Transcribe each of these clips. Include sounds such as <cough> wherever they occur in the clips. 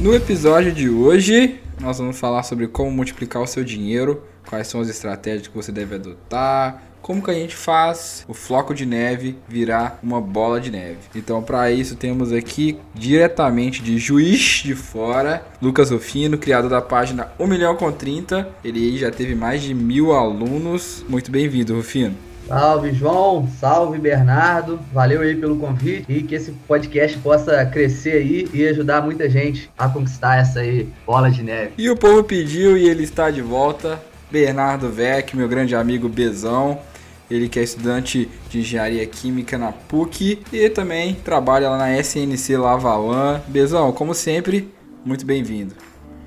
No episódio de hoje, nós vamos falar sobre como multiplicar o seu dinheiro, quais são as estratégias que você deve adotar, como que a gente faz o floco de neve virar uma bola de neve. Então, para isso, temos aqui diretamente de Juiz de Fora, Lucas Rufino, criador da página 1 milhão com 30. Ele já teve mais de mil alunos. Muito bem-vindo, Rufino. Salve, João. Salve, Bernardo. Valeu aí pelo convite e que esse podcast possa crescer aí e ajudar muita gente a conquistar essa aí bola de neve. E o povo pediu e ele está de volta. Bernardo Vec, meu grande amigo Bezão. Ele que é estudante de engenharia química na PUC e também trabalha lá na SNC Lavalan. Bezão, como sempre, muito bem-vindo.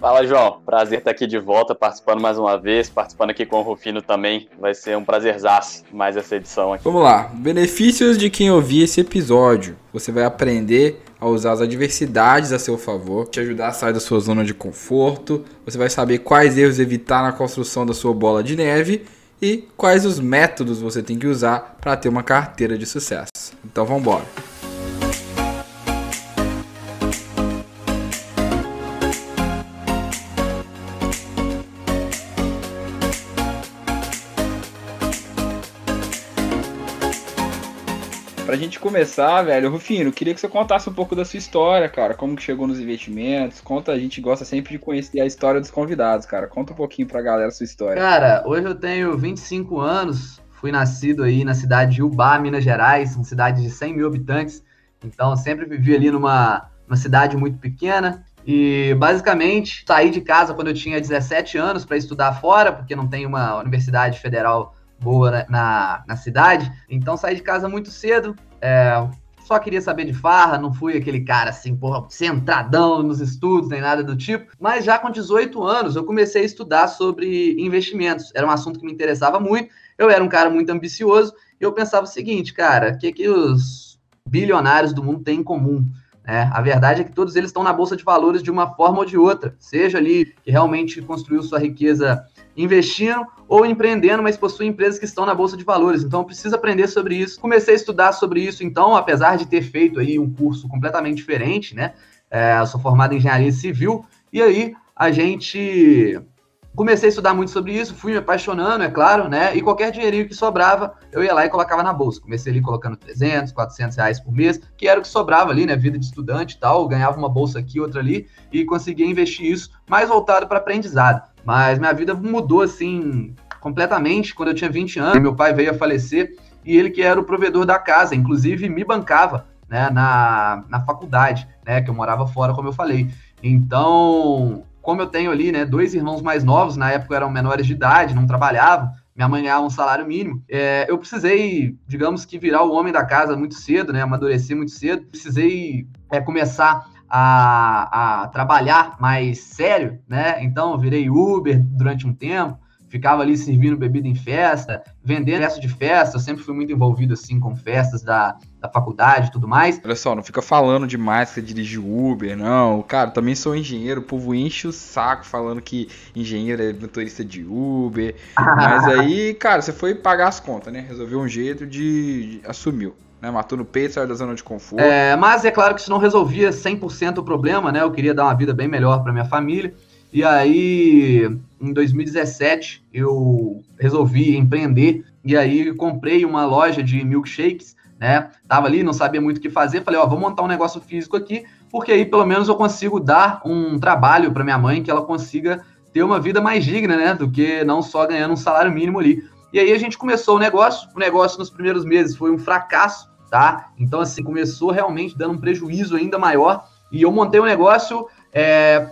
Fala, João. Prazer estar aqui de volta, participando mais uma vez, participando aqui com o Rufino também. Vai ser um prazerzaço mais essa edição aqui. Vamos lá. Benefícios de quem ouvir esse episódio. Você vai aprender a usar as adversidades a seu favor, te ajudar a sair da sua zona de conforto. Você vai saber quais erros evitar na construção da sua bola de neve e quais os métodos você tem que usar para ter uma carteira de sucesso. Então vamos embora. Começar, velho, Rufino, queria que você contasse um pouco da sua história, cara. Como que chegou nos investimentos. Conta, a gente gosta sempre de conhecer a história dos convidados, cara. Conta um pouquinho pra galera a sua história. Cara, hoje eu tenho 25 anos. Fui nascido aí na cidade de Ubá, Minas Gerais, uma cidade de 100 mil habitantes. Então, sempre vivi ali numa, numa cidade muito pequena. E basicamente saí de casa quando eu tinha 17 anos para estudar fora, porque não tem uma universidade federal boa na, na cidade. Então saí de casa muito cedo. É, só queria saber de farra, não fui aquele cara assim, porra, centradão nos estudos, nem nada do tipo. Mas já com 18 anos eu comecei a estudar sobre investimentos. Era um assunto que me interessava muito. Eu era um cara muito ambicioso e eu pensava o seguinte, cara, o que, que os bilionários do mundo têm em comum? É, a verdade é que todos eles estão na bolsa de valores de uma forma ou de outra, seja ali que realmente construiu sua riqueza investindo ou empreendendo, mas possuem empresas que estão na bolsa de valores. Então, precisa aprender sobre isso. Comecei a estudar sobre isso, então, apesar de ter feito aí um curso completamente diferente, né? É, eu sou formado em engenharia civil e aí a gente comecei a estudar muito sobre isso, fui me apaixonando, é claro, né? E qualquer dinheirinho que sobrava, eu ia lá e colocava na bolsa. Comecei ali colocando 300, 400 reais por mês, que era o que sobrava ali, né? Vida de estudante e tal, ganhava uma bolsa aqui, outra ali, e conseguia investir isso mais voltado para aprendizado. Mas minha vida mudou assim completamente quando eu tinha 20 anos. Meu pai veio a falecer e ele que era o provedor da casa, inclusive me bancava né, na, na faculdade, né, que eu morava fora, como eu falei. Então, como eu tenho ali, né, dois irmãos mais novos, na época eram menores de idade, não trabalhavam, minha mãe ganhava um salário mínimo, é, eu precisei, digamos que, virar o homem da casa muito cedo, né, amadurecer muito cedo, precisei é, começar a, a trabalhar mais sério, né? Então, virei Uber durante um tempo, ficava ali servindo bebida em festa, vendendo resto de festa, eu sempre fui muito envolvido assim com festas da, da faculdade e tudo mais. Olha só, não fica falando demais que você dirige Uber, não. Cara, também sou engenheiro, o povo enche o saco falando que engenheiro é motorista de Uber. <laughs> mas aí, cara, você foi pagar as contas, né? Resolveu um jeito de. de assumiu né? Matou no peito, saiu da zona de conforto. É, mas é claro que isso não resolvia 100% o problema, né? Eu queria dar uma vida bem melhor para minha família. E aí, em 2017, eu resolvi empreender e aí comprei uma loja de milkshakes, né? Tava ali, não sabia muito o que fazer, falei, ó, vou montar um negócio físico aqui, porque aí pelo menos eu consigo dar um trabalho para minha mãe que ela consiga ter uma vida mais digna, né, do que não só ganhando um salário mínimo ali. E aí a gente começou o negócio, o negócio nos primeiros meses foi um fracasso, tá? Então, assim, começou realmente dando um prejuízo ainda maior e eu montei um negócio é,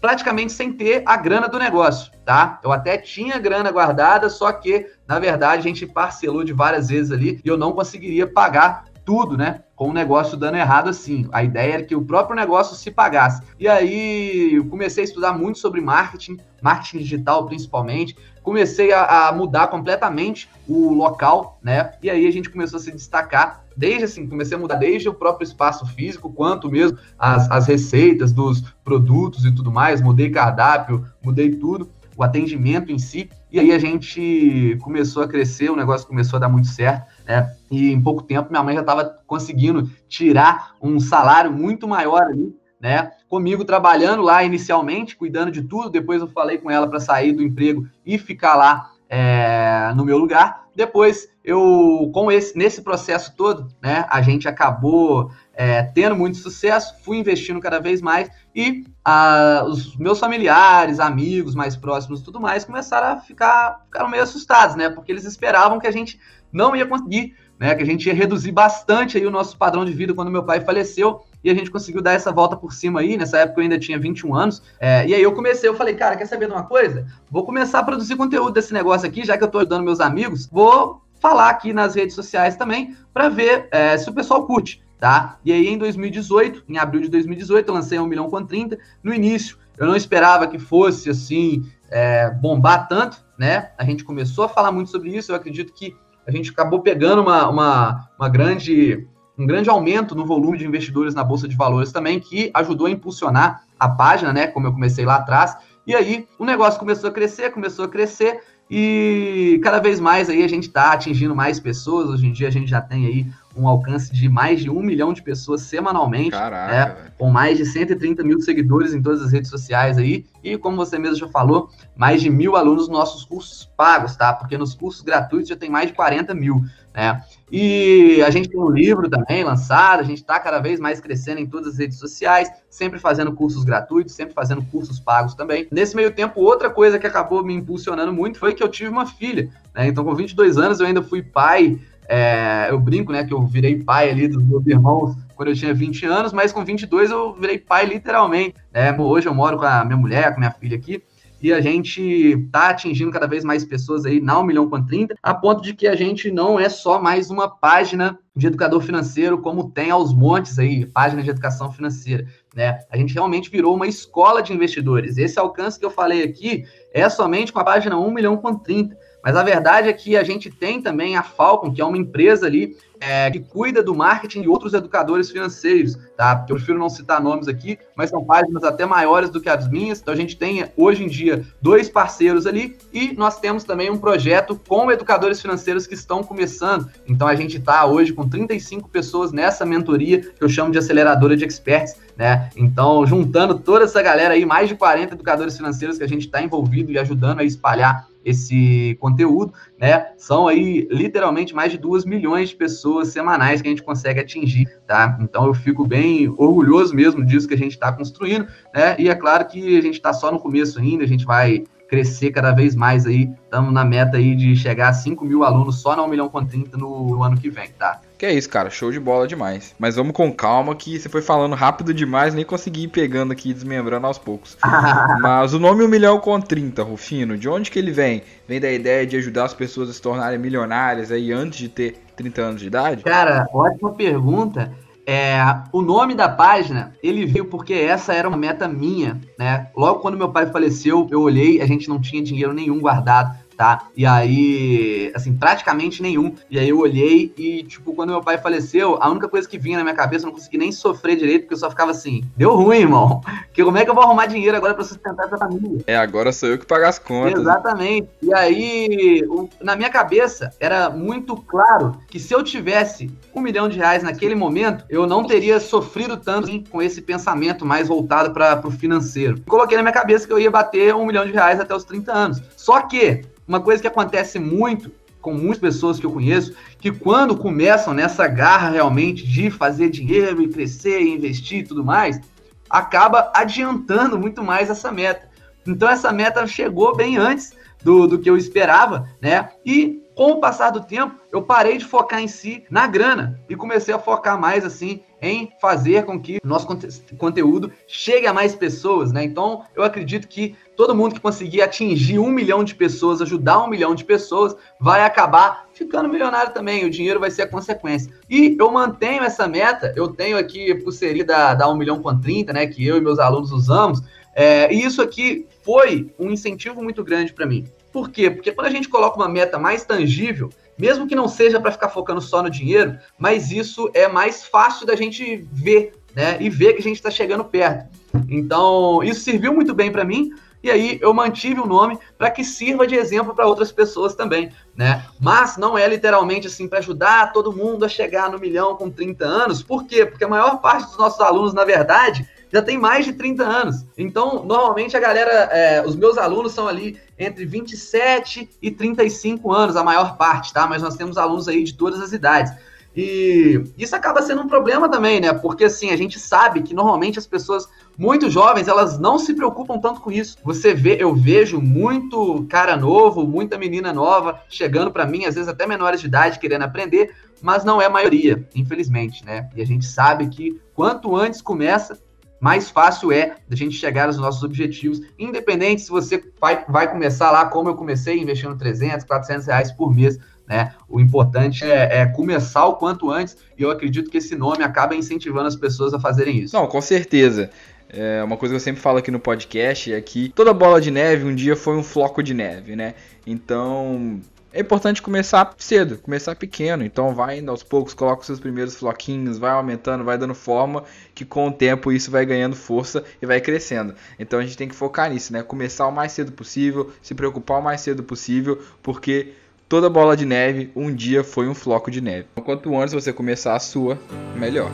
praticamente sem ter a grana do negócio, tá? Eu até tinha grana guardada, só que, na verdade, a gente parcelou de várias vezes ali e eu não conseguiria pagar tudo, né? Com o negócio dando errado assim. A ideia era que o próprio negócio se pagasse. E aí eu comecei a estudar muito sobre marketing, marketing digital principalmente. Comecei a, a mudar completamente o local, né? E aí a gente começou a se destacar desde assim, comecei a mudar desde o próprio espaço físico, quanto mesmo as, as receitas dos produtos e tudo mais, mudei cardápio, mudei tudo, o atendimento em si, e aí a gente começou a crescer, o negócio começou a dar muito certo, né? E em pouco tempo minha mãe já estava conseguindo tirar um salário muito maior ali, né? Comigo trabalhando lá inicialmente, cuidando de tudo. Depois eu falei com ela para sair do emprego e ficar lá é, no meu lugar. Depois eu, com esse nesse processo todo, né? A gente acabou é, tendo muito sucesso, fui investindo cada vez mais e a, os meus familiares, amigos mais próximos tudo mais começaram a ficar ficaram meio assustados, né? Porque eles esperavam que a gente não ia conseguir, né? Que a gente ia reduzir bastante aí o nosso padrão de vida quando meu pai faleceu e a gente conseguiu dar essa volta por cima aí. Nessa época eu ainda tinha 21 anos. É, e aí eu comecei, eu falei, cara, quer saber de uma coisa? Vou começar a produzir conteúdo desse negócio aqui, já que eu tô ajudando meus amigos, vou falar aqui nas redes sociais também para ver é, se o pessoal curte tá? E aí em 2018, em abril de 2018, eu lancei 1 milhão com 30. No início, eu não esperava que fosse assim é, bombar tanto, né? A gente começou a falar muito sobre isso. Eu acredito que a gente acabou pegando uma, uma, uma grande um grande aumento no volume de investidores na bolsa de valores também, que ajudou a impulsionar a página, né? Como eu comecei lá atrás. E aí o negócio começou a crescer, começou a crescer e cada vez mais aí a gente está atingindo mais pessoas. Hoje em dia a gente já tem aí um alcance de mais de um milhão de pessoas semanalmente, Caraca, né, com mais de 130 mil seguidores em todas as redes sociais aí, e como você mesmo já falou, mais de mil alunos nos nossos cursos pagos, tá? Porque nos cursos gratuitos já tem mais de 40 mil, né? E a gente tem um livro também lançado, a gente está cada vez mais crescendo em todas as redes sociais, sempre fazendo cursos gratuitos, sempre fazendo cursos pagos também. Nesse meio tempo, outra coisa que acabou me impulsionando muito foi que eu tive uma filha, né? Então, com 22 anos, eu ainda fui pai é, eu brinco, né, que eu virei pai ali dos meus irmãos quando eu tinha 20 anos, mas com 22 eu virei pai literalmente. Né? Hoje eu moro com a minha mulher, com a minha filha aqui, e a gente tá atingindo cada vez mais pessoas aí na 1 milhão com 30, a ponto de que a gente não é só mais uma página de educador financeiro, como tem aos montes aí, página de educação financeira, né? A gente realmente virou uma escola de investidores. Esse alcance que eu falei aqui é somente com a página 1 milhão com 30. Mas a verdade é que a gente tem também a Falcon, que é uma empresa ali é, que cuida do marketing de outros educadores financeiros, tá? Eu prefiro não citar nomes aqui, mas são páginas até maiores do que as minhas. Então a gente tem hoje em dia dois parceiros ali e nós temos também um projeto com educadores financeiros que estão começando. Então a gente está hoje com 35 pessoas nessa mentoria que eu chamo de aceleradora de experts, né? Então, juntando toda essa galera aí, mais de 40 educadores financeiros que a gente está envolvido e ajudando a espalhar esse conteúdo, né? São aí literalmente mais de duas milhões de pessoas semanais que a gente consegue atingir, tá? Então eu fico bem orgulhoso mesmo disso que a gente está construindo, né? E é claro que a gente está só no começo ainda, a gente vai crescer cada vez mais aí. Estamos na meta aí de chegar a 5 mil alunos só na 1 milhão com 30 no, no ano que vem, tá? Que é isso, cara, show de bola demais. Mas vamos com calma que você foi falando rápido demais, nem consegui ir pegando aqui desmembrando aos poucos. <laughs> Mas o nome 1 milhão com 30, Rufino, de onde que ele vem? Vem da ideia de ajudar as pessoas a se tornarem milionárias aí antes de ter 30 anos de idade? Cara, ótima pergunta. É, o nome da página, ele veio porque essa era uma meta minha, né? Logo quando meu pai faleceu, eu olhei, a gente não tinha dinheiro nenhum guardado tá? E aí, assim, praticamente nenhum. E aí eu olhei e, tipo, quando meu pai faleceu, a única coisa que vinha na minha cabeça, eu não consegui nem sofrer direito, porque eu só ficava assim, deu ruim, irmão. <laughs> Que como é que eu vou arrumar dinheiro agora para sustentar essa família? É, agora sou eu que pago as contas. Exatamente. E aí, na minha cabeça, era muito claro que se eu tivesse um milhão de reais naquele momento, eu não teria sofrido tanto assim, com esse pensamento mais voltado para o financeiro. Coloquei na minha cabeça que eu ia bater um milhão de reais até os 30 anos. Só que uma coisa que acontece muito com muitas pessoas que eu conheço, que quando começam nessa garra realmente de fazer dinheiro e crescer e investir e tudo mais, acaba adiantando muito mais essa meta. Então essa meta chegou bem antes do, do que eu esperava, né? E com o passar do tempo, eu parei de focar em si na grana e comecei a focar mais assim em fazer com que nosso conte conteúdo chegue a mais pessoas, né? Então, eu acredito que todo mundo que conseguir atingir um milhão de pessoas, ajudar um milhão de pessoas, vai acabar ficando milionário também. O dinheiro vai ser a consequência. E eu mantenho essa meta. Eu tenho aqui pulseirinha da, da 1 milhão com 30, né? Que eu e meus alunos usamos. É, e isso aqui foi um incentivo muito grande para mim. Por quê? Porque quando a gente coloca uma meta mais tangível, mesmo que não seja para ficar focando só no dinheiro, mas isso é mais fácil da gente ver, né? E ver que a gente está chegando perto. Então, isso serviu muito bem para mim. E aí eu mantive o nome para que sirva de exemplo para outras pessoas também, né? Mas não é literalmente assim para ajudar todo mundo a chegar no milhão com 30 anos. Por quê? Porque a maior parte dos nossos alunos, na verdade, já tem mais de 30 anos. Então, normalmente a galera, é, os meus alunos são ali entre 27 e 35 anos, a maior parte, tá? Mas nós temos alunos aí de todas as idades. E isso acaba sendo um problema também, né? Porque assim, a gente sabe que normalmente as pessoas muito jovens, elas não se preocupam tanto com isso. Você vê, eu vejo muito cara novo, muita menina nova chegando para mim, às vezes até menores de idade querendo aprender, mas não é a maioria, infelizmente, né? E a gente sabe que quanto antes começa, mais fácil é da gente chegar aos nossos objetivos, independente se você vai, vai começar lá como eu comecei, investindo 300, 400 reais por mês, né? O importante é, é, começar o quanto antes e eu acredito que esse nome acaba incentivando as pessoas a fazerem isso. Não, com certeza. É uma coisa que eu sempre falo aqui no podcast é que toda bola de neve um dia foi um floco de neve, né? Então, é importante começar cedo, começar pequeno. Então vai indo aos poucos, coloca os seus primeiros floquinhos, vai aumentando, vai dando forma, que com o tempo isso vai ganhando força e vai crescendo. Então a gente tem que focar nisso, né? Começar o mais cedo possível, se preocupar o mais cedo possível, porque toda bola de neve um dia foi um floco de neve. Quanto antes você começar a sua, melhor.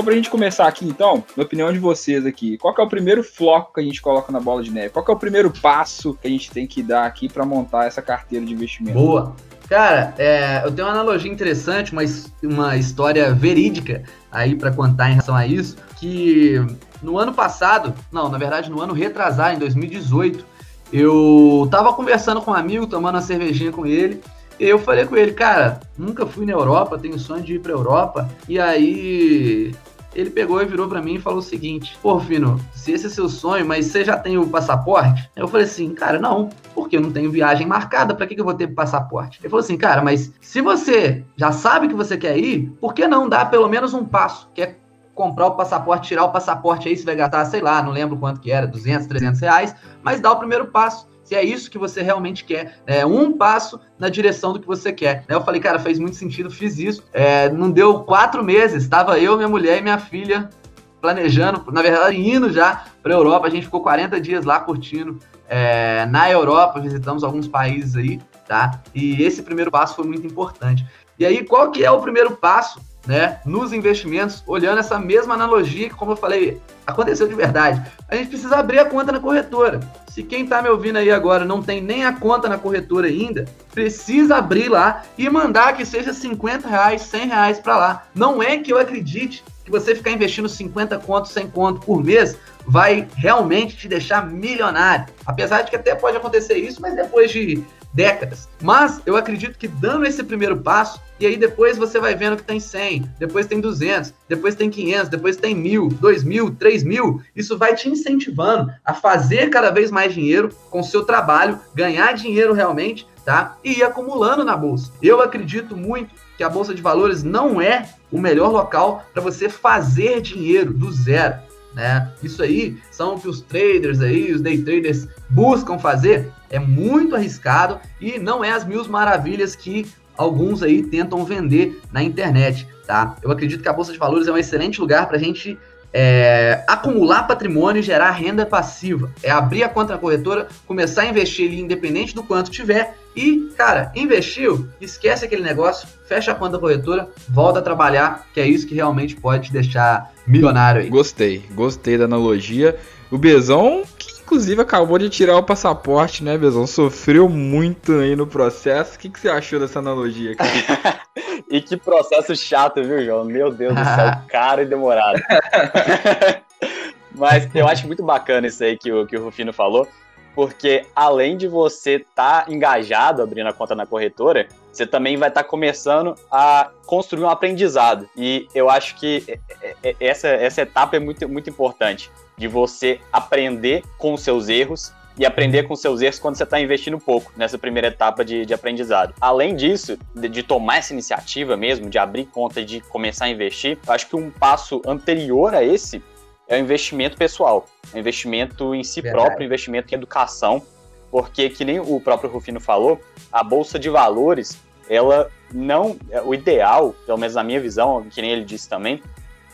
Então, pra gente começar aqui, então, na opinião de vocês aqui, qual é o primeiro floco que a gente coloca na bola de neve? Qual é o primeiro passo que a gente tem que dar aqui para montar essa carteira de investimento? Boa! Cara, é, eu tenho uma analogia interessante, uma, uma história verídica aí para contar em relação a isso, que no ano passado, não, na verdade no ano retrasado, em 2018, eu tava conversando com um amigo, tomando uma cervejinha com ele, e eu falei com ele, cara, nunca fui na Europa, tenho sonho de ir pra Europa, e aí ele pegou e virou para mim e falou o seguinte: Pô, Fino, se esse é seu sonho, mas você já tem o passaporte? Eu falei assim, cara, não, porque eu não tenho viagem marcada, para que, que eu vou ter passaporte? Ele falou assim, cara, mas se você já sabe que você quer ir, por que não dar pelo menos um passo, que é comprar o passaporte, tirar o passaporte aí, você vai gastar, sei lá, não lembro quanto que era, 200, 300 reais, mas dá o primeiro passo se é isso que você realmente quer, é um passo na direção do que você quer. Eu falei, cara, fez muito sentido, fiz isso. É, não deu quatro meses, estava eu, minha mulher e minha filha planejando, na verdade, indo já para a Europa. A gente ficou 40 dias lá curtindo é, na Europa, visitamos alguns países aí, tá? E esse primeiro passo foi muito importante. E aí, qual que é o primeiro passo né, nos investimentos, olhando essa mesma analogia que, como eu falei, aconteceu de verdade. A gente precisa abrir a conta na corretora. Se quem está me ouvindo aí agora não tem nem a conta na corretora ainda, precisa abrir lá e mandar que seja 50 reais, 100 reais para lá. Não é que eu acredite que você ficar investindo 50 contos, 100 conto por mês vai realmente te deixar milionário. Apesar de que até pode acontecer isso, mas depois de décadas. Mas eu acredito que dando esse primeiro passo, e aí depois você vai vendo que tem 100, depois tem 200, depois tem 500, depois tem 1.000, 2.000, 3.000, isso vai te incentivando a fazer cada vez mais dinheiro com o seu trabalho, ganhar dinheiro realmente, tá? E ir acumulando na bolsa. Eu acredito muito que a bolsa de valores não é o melhor local para você fazer dinheiro do zero. Né? Isso aí são o que os traders aí, os day traders buscam fazer, é muito arriscado e não é as mil maravilhas que alguns aí tentam vender na internet, tá? Eu acredito que a bolsa de valores é um excelente lugar para a gente é, acumular patrimônio e gerar renda passiva. É abrir a conta na corretora, começar a investir ali independente do quanto tiver e, cara, investiu, esquece aquele negócio, fecha a conta da corretora, volta a trabalhar, que é isso que realmente pode te deixar milionário aí. Gostei, gostei da analogia. O Bezão, que inclusive acabou de tirar o passaporte, né, Bezão? Sofreu muito aí no processo. O que, que você achou dessa analogia? <laughs> e que processo chato, viu, João? Meu Deus do céu, <laughs> caro e demorado. <laughs> Mas eu acho muito bacana isso aí que o, que o Rufino falou, porque além de você estar tá engajado abrindo a conta na corretora, você também vai estar tá começando a construir um aprendizado. E eu acho que essa, essa etapa é muito, muito importante, de você aprender com os seus erros e aprender com seus erros quando você está investindo pouco nessa primeira etapa de, de aprendizado. Além disso, de, de, tomar essa iniciativa mesmo, de abrir conta e de começar a investir, eu acho que um passo anterior a esse é o investimento pessoal, o investimento em si Verdade. próprio, investimento em educação, porque que nem o próprio Rufino falou, a bolsa de valores, ela não, o ideal, pelo menos na minha visão, que nem ele disse também,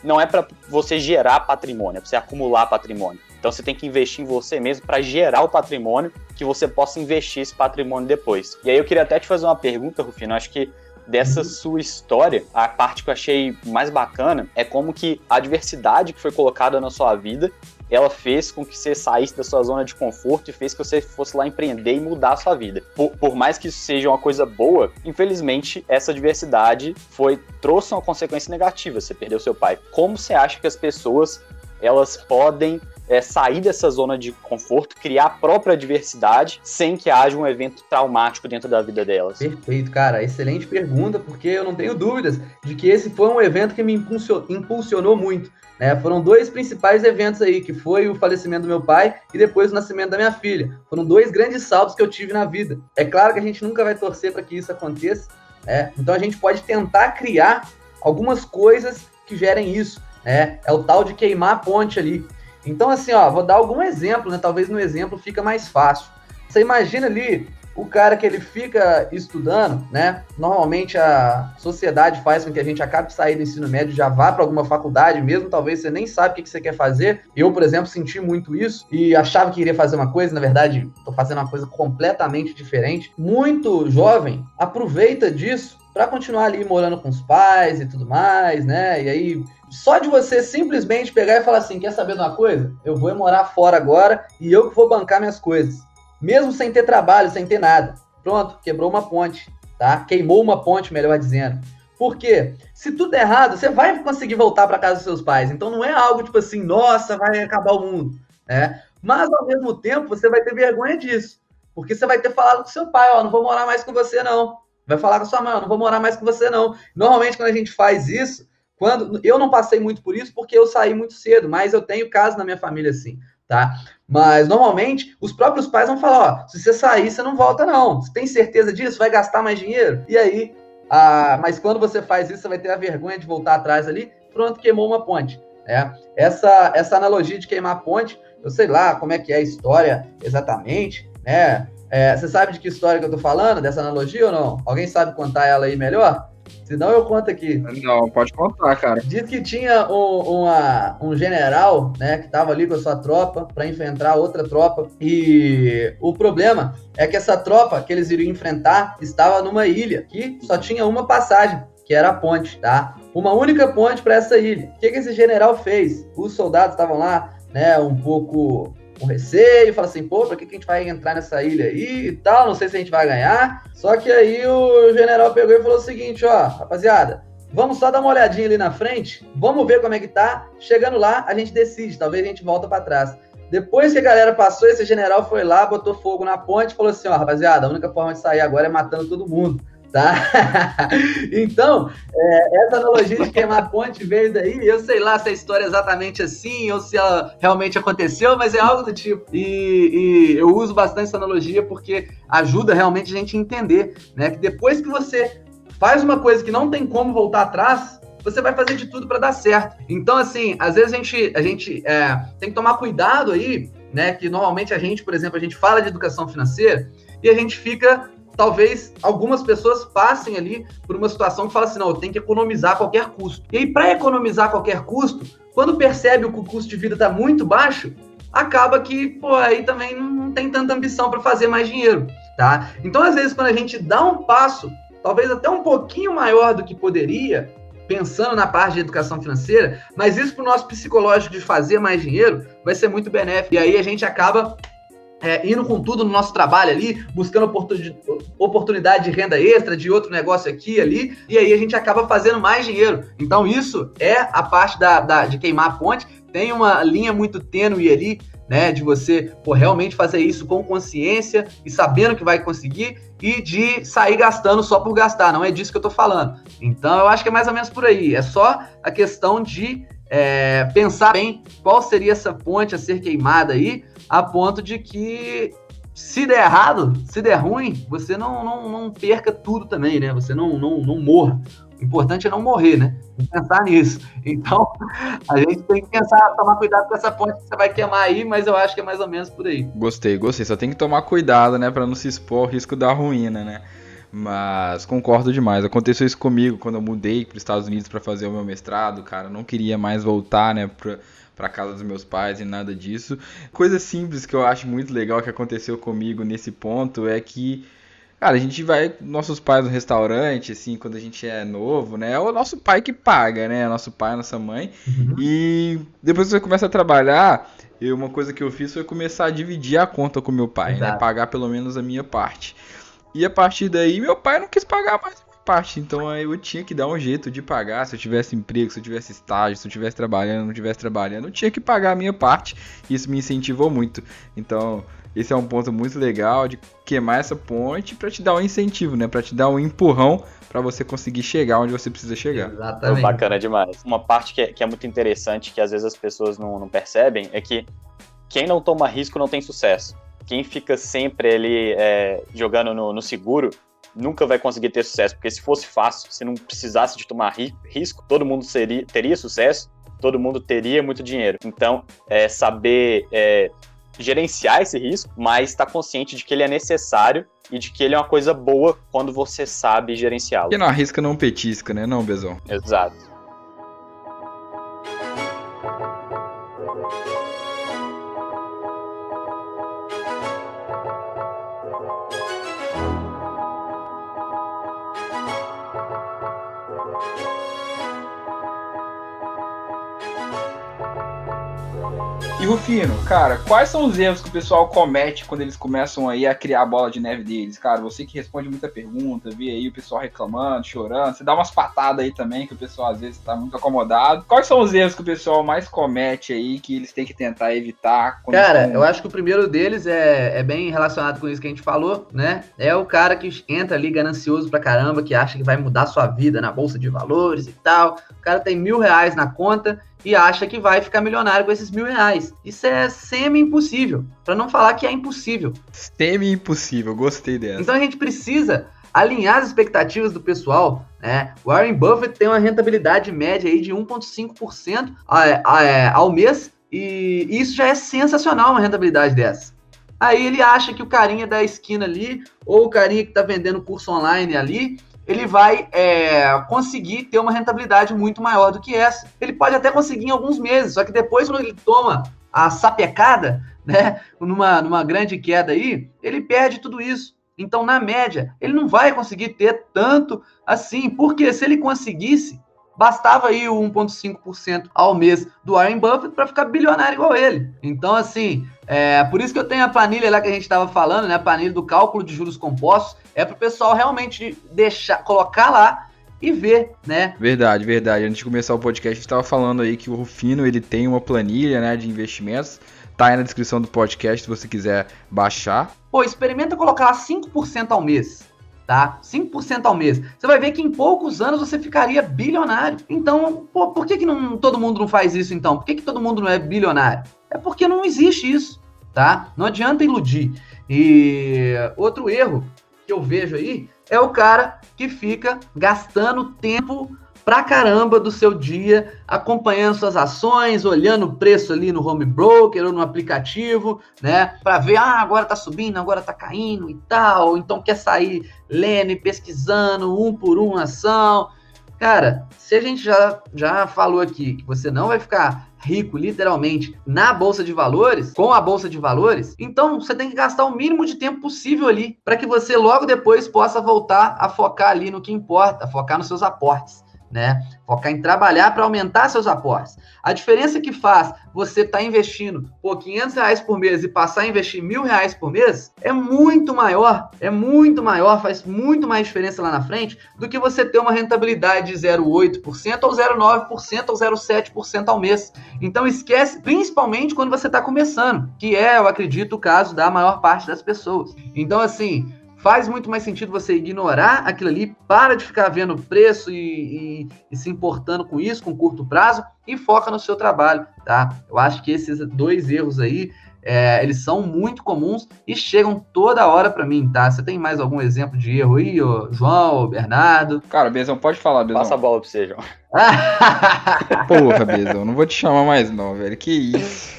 não é para você gerar patrimônio, é para você acumular patrimônio. Então você tem que investir em você mesmo para gerar o patrimônio que você possa investir esse patrimônio depois. E aí eu queria até te fazer uma pergunta, Rufino, acho que dessa uhum. sua história, a parte que eu achei mais bacana é como que a diversidade que foi colocada na sua vida ela fez com que você saísse da sua zona de conforto e fez que você fosse lá empreender e mudar a sua vida. Por, por, mais que isso seja uma coisa boa, infelizmente essa diversidade foi trouxe uma consequência negativa. Você perdeu seu pai. Como você acha que as pessoas elas podem é, sair dessa zona de conforto, criar a própria diversidade, sem que haja um evento traumático dentro da vida delas? Perfeito, cara. Excelente pergunta, porque eu não tenho dúvidas de que esse foi um evento que me impulsionou muito. Né? Foram dois principais eventos aí, que foi o falecimento do meu pai e depois o nascimento da minha filha. Foram dois grandes saltos que eu tive na vida. É claro que a gente nunca vai torcer para que isso aconteça, né? então a gente pode tentar criar algumas coisas que gerem isso. Né? É o tal de queimar a ponte ali. Então, assim, ó, vou dar algum exemplo, né? Talvez no exemplo fica mais fácil. Você imagina ali o cara que ele fica estudando, né? Normalmente a sociedade faz com que a gente acabe de sair do ensino médio, já vá para alguma faculdade, mesmo talvez você nem sabe o que você quer fazer. Eu, por exemplo, senti muito isso e achava que iria fazer uma coisa, na verdade, estou fazendo uma coisa completamente diferente. Muito jovem aproveita disso para continuar ali morando com os pais e tudo mais, né? E aí só de você simplesmente pegar e falar assim: quer saber de uma coisa? Eu vou morar fora agora e eu que vou bancar minhas coisas. Mesmo sem ter trabalho, sem ter nada. Pronto, quebrou uma ponte, tá? Queimou uma ponte, melhor dizendo. Por quê? Se tudo der errado, você vai conseguir voltar para casa dos seus pais. Então não é algo tipo assim, nossa, vai acabar o mundo, né? Mas ao mesmo tempo, você vai ter vergonha disso. Porque você vai ter falado com seu pai, ó, não vou morar mais com você não. Vai falar com sua mãe, ó, não vou morar mais com você não. Normalmente quando a gente faz isso, quando eu não passei muito por isso porque eu saí muito cedo, mas eu tenho casos na minha família assim, tá? Mas normalmente os próprios pais vão falar, ó, se você sair, você não volta não. Você tem certeza disso? Vai gastar mais dinheiro? E aí, ah, mas quando você faz isso, você vai ter a vergonha de voltar atrás ali, pronto, queimou uma ponte. Né? Essa, essa analogia de queimar ponte, eu sei lá como é que é a história exatamente, né? É, você sabe de que história que eu tô falando, dessa analogia ou não? Alguém sabe contar ela aí melhor? Senão eu conto aqui. Não, pode contar, cara. Diz que tinha um, uma, um general, né, que tava ali com a sua tropa para enfrentar outra tropa. E o problema é que essa tropa que eles iriam enfrentar estava numa ilha que só tinha uma passagem, que era a ponte, tá? Uma única ponte para essa ilha. O que, que esse general fez? Os soldados estavam lá, né, um pouco com receio, fala assim, pô, pra que, que a gente vai entrar nessa ilha aí e tal? Não sei se a gente vai ganhar. Só que aí o general pegou e falou o seguinte, ó, rapaziada, vamos só dar uma olhadinha ali na frente, vamos ver como é que tá. Chegando lá, a gente decide, talvez a gente volta para trás. Depois que a galera passou, esse general foi lá, botou fogo na ponte e falou assim, ó, rapaziada, a única forma de sair agora é matando todo mundo tá? <laughs> então, é, essa analogia de queimar ponte veio daí. Eu sei lá se a história é exatamente assim ou se ela realmente aconteceu, mas é algo do tipo. E, e eu uso bastante essa analogia porque ajuda realmente a gente a entender, né? Que depois que você faz uma coisa que não tem como voltar atrás, você vai fazer de tudo para dar certo. Então, assim, às vezes a gente, a gente é, tem que tomar cuidado aí, né? Que normalmente a gente, por exemplo, a gente fala de educação financeira e a gente fica talvez algumas pessoas passem ali por uma situação que fala assim, não, eu tenho que economizar a qualquer custo. E aí, para economizar a qualquer custo, quando percebe que o custo de vida está muito baixo, acaba que, pô, aí também não tem tanta ambição para fazer mais dinheiro, tá? Então, às vezes, quando a gente dá um passo, talvez até um pouquinho maior do que poderia, pensando na parte de educação financeira, mas isso para o nosso psicológico de fazer mais dinheiro vai ser muito benéfico. E aí a gente acaba é, indo com tudo no nosso trabalho ali, buscando oportunidade de renda extra, de outro negócio aqui ali, e aí a gente acaba fazendo mais dinheiro. Então, isso é a parte da, da de queimar a ponte. Tem uma linha muito tênue ali, né? De você pô, realmente fazer isso com consciência e sabendo que vai conseguir, e de sair gastando só por gastar. Não é disso que eu tô falando. Então, eu acho que é mais ou menos por aí. É só a questão de é, pensar bem qual seria essa ponte a ser queimada aí, a ponto de que se der errado, se der ruim, você não, não, não perca tudo também, né? Você não, não, não morra. O importante é não morrer, né? Pensar nisso. Então, <laughs> a gente tem que pensar, tomar cuidado com essa ponte que você vai queimar aí, mas eu acho que é mais ou menos por aí. Gostei, gostei. Só tem que tomar cuidado, né? Pra não se expor ao risco da ruína, né? Mas concordo demais. Aconteceu isso comigo quando eu mudei para os Estados Unidos para fazer o meu mestrado, cara. Eu não queria mais voltar, né, pra, pra casa dos meus pais e nada disso. Coisa simples que eu acho muito legal que aconteceu comigo nesse ponto é que Cara, a gente vai, nossos pais no restaurante, assim, quando a gente é novo, né? É o nosso pai que paga, né? Nosso pai, nossa mãe. Uhum. E depois que você começa a trabalhar, eu, uma coisa que eu fiz foi começar a dividir a conta com meu pai, né? Exato. né? Pagar pelo menos a minha parte. E a partir daí, meu pai não quis pagar mais parte. Então aí eu tinha que dar um jeito de pagar. Se eu tivesse emprego, se eu tivesse estágio, se eu tivesse trabalhando, não tivesse trabalhando, eu tinha que pagar a minha parte. E isso me incentivou muito. Então, esse é um ponto muito legal de queimar essa ponte para te dar um incentivo, né? Para te dar um empurrão para você conseguir chegar onde você precisa chegar. Exatamente. Bacana demais. Uma parte que é, que é muito interessante, que às vezes as pessoas não, não percebem, é que quem não toma risco não tem sucesso quem fica sempre ali é, jogando no, no, seguro nunca vai conseguir ter sucesso, porque se fosse fácil, se não precisasse de tomar ri risco, todo mundo seria, teria sucesso, todo mundo teria muito dinheiro. Então, é, saber é, gerenciar esse risco, mas estar tá consciente de que ele é necessário e de que ele é uma coisa boa quando você sabe gerenciá-lo. Quem não arrisca não petisca, né, não, Bezão? Exato. E Rufino, cara, quais são os erros que o pessoal comete quando eles começam aí a criar a bola de neve deles? Cara, você que responde muita pergunta, vê aí o pessoal reclamando, chorando, você dá umas patadas aí também que o pessoal às vezes tá muito acomodado. Quais são os erros que o pessoal mais comete aí que eles têm que tentar evitar? Cara, estão... eu acho que o primeiro deles é, é bem relacionado com isso que a gente falou, né? É o cara que entra ali ganancioso pra caramba, que acha que vai mudar sua vida na bolsa de valores e tal. O cara tem mil reais na conta e acha que vai ficar milionário com esses mil reais. Isso é semi-impossível, para não falar que é impossível. Semi-impossível, gostei dessa. Então a gente precisa alinhar as expectativas do pessoal. Né? O Warren Buffett tem uma rentabilidade média aí de 1,5% é, ao mês, e isso já é sensacional uma rentabilidade dessa. Aí ele acha que o carinha da esquina ali, ou o carinha que está vendendo curso online ali, ele vai é, conseguir ter uma rentabilidade muito maior do que essa. Ele pode até conseguir em alguns meses, só que depois, quando ele toma a sapecada, <laughs> né, numa, numa grande queda aí, ele perde tudo isso. Então, na média, ele não vai conseguir ter tanto assim, porque se ele conseguisse, bastava aí o 1,5% ao mês do Warren Buffett para ficar bilionário igual ele. Então, assim, é por isso que eu tenho a planilha lá que a gente estava falando, né? A planilha do cálculo de juros compostos, é para o pessoal realmente deixar, colocar lá e ver, né? Verdade, verdade. Antes de começar o podcast, a gente estava falando aí que o Rufino ele tem uma planilha, né, de investimentos. Tá aí na descrição do podcast se você quiser baixar. Pô, experimenta colocar lá 5% ao mês tá? 5% ao mês. Você vai ver que em poucos anos você ficaria bilionário. Então, pô, por que, que não, todo mundo não faz isso então? Por que, que todo mundo não é bilionário? É porque não existe isso, tá? Não adianta iludir. E outro erro que eu vejo aí é o cara que fica gastando tempo pra caramba do seu dia, acompanhando suas ações, olhando o preço ali no home broker ou no aplicativo, né? Para ver, ah, agora tá subindo, agora tá caindo e tal. Então quer sair lendo e pesquisando um por um ação. Cara, se a gente já, já falou aqui que você não vai ficar rico, literalmente, na bolsa de valores, com a bolsa de valores, então você tem que gastar o mínimo de tempo possível ali, para que você logo depois possa voltar a focar ali no que importa, focar nos seus aportes né? Focar em trabalhar para aumentar seus aportes. A diferença que faz você estar tá investindo por 500 reais por mês e passar a investir mil reais por mês é muito maior, é muito maior, faz muito mais diferença lá na frente do que você ter uma rentabilidade de 0,8% ou 0,9% ou 0,7% ao mês. Então esquece, principalmente quando você está começando, que é, eu acredito, o caso da maior parte das pessoas. Então, assim, faz muito mais sentido você ignorar aquilo ali, para de ficar vendo preço e, e, e, se importando com isso, com curto prazo, e foca no seu trabalho, tá? Eu acho que esses dois erros aí, é, eles são muito comuns e chegam toda hora para mim, tá? Você tem mais algum exemplo de erro aí, ô, João, ô, Bernardo? Cara, Bezão, pode falar, Bezão. Passa a bola pra você, João. <laughs> Porra, Bezão, não vou te chamar mais não, velho, que isso.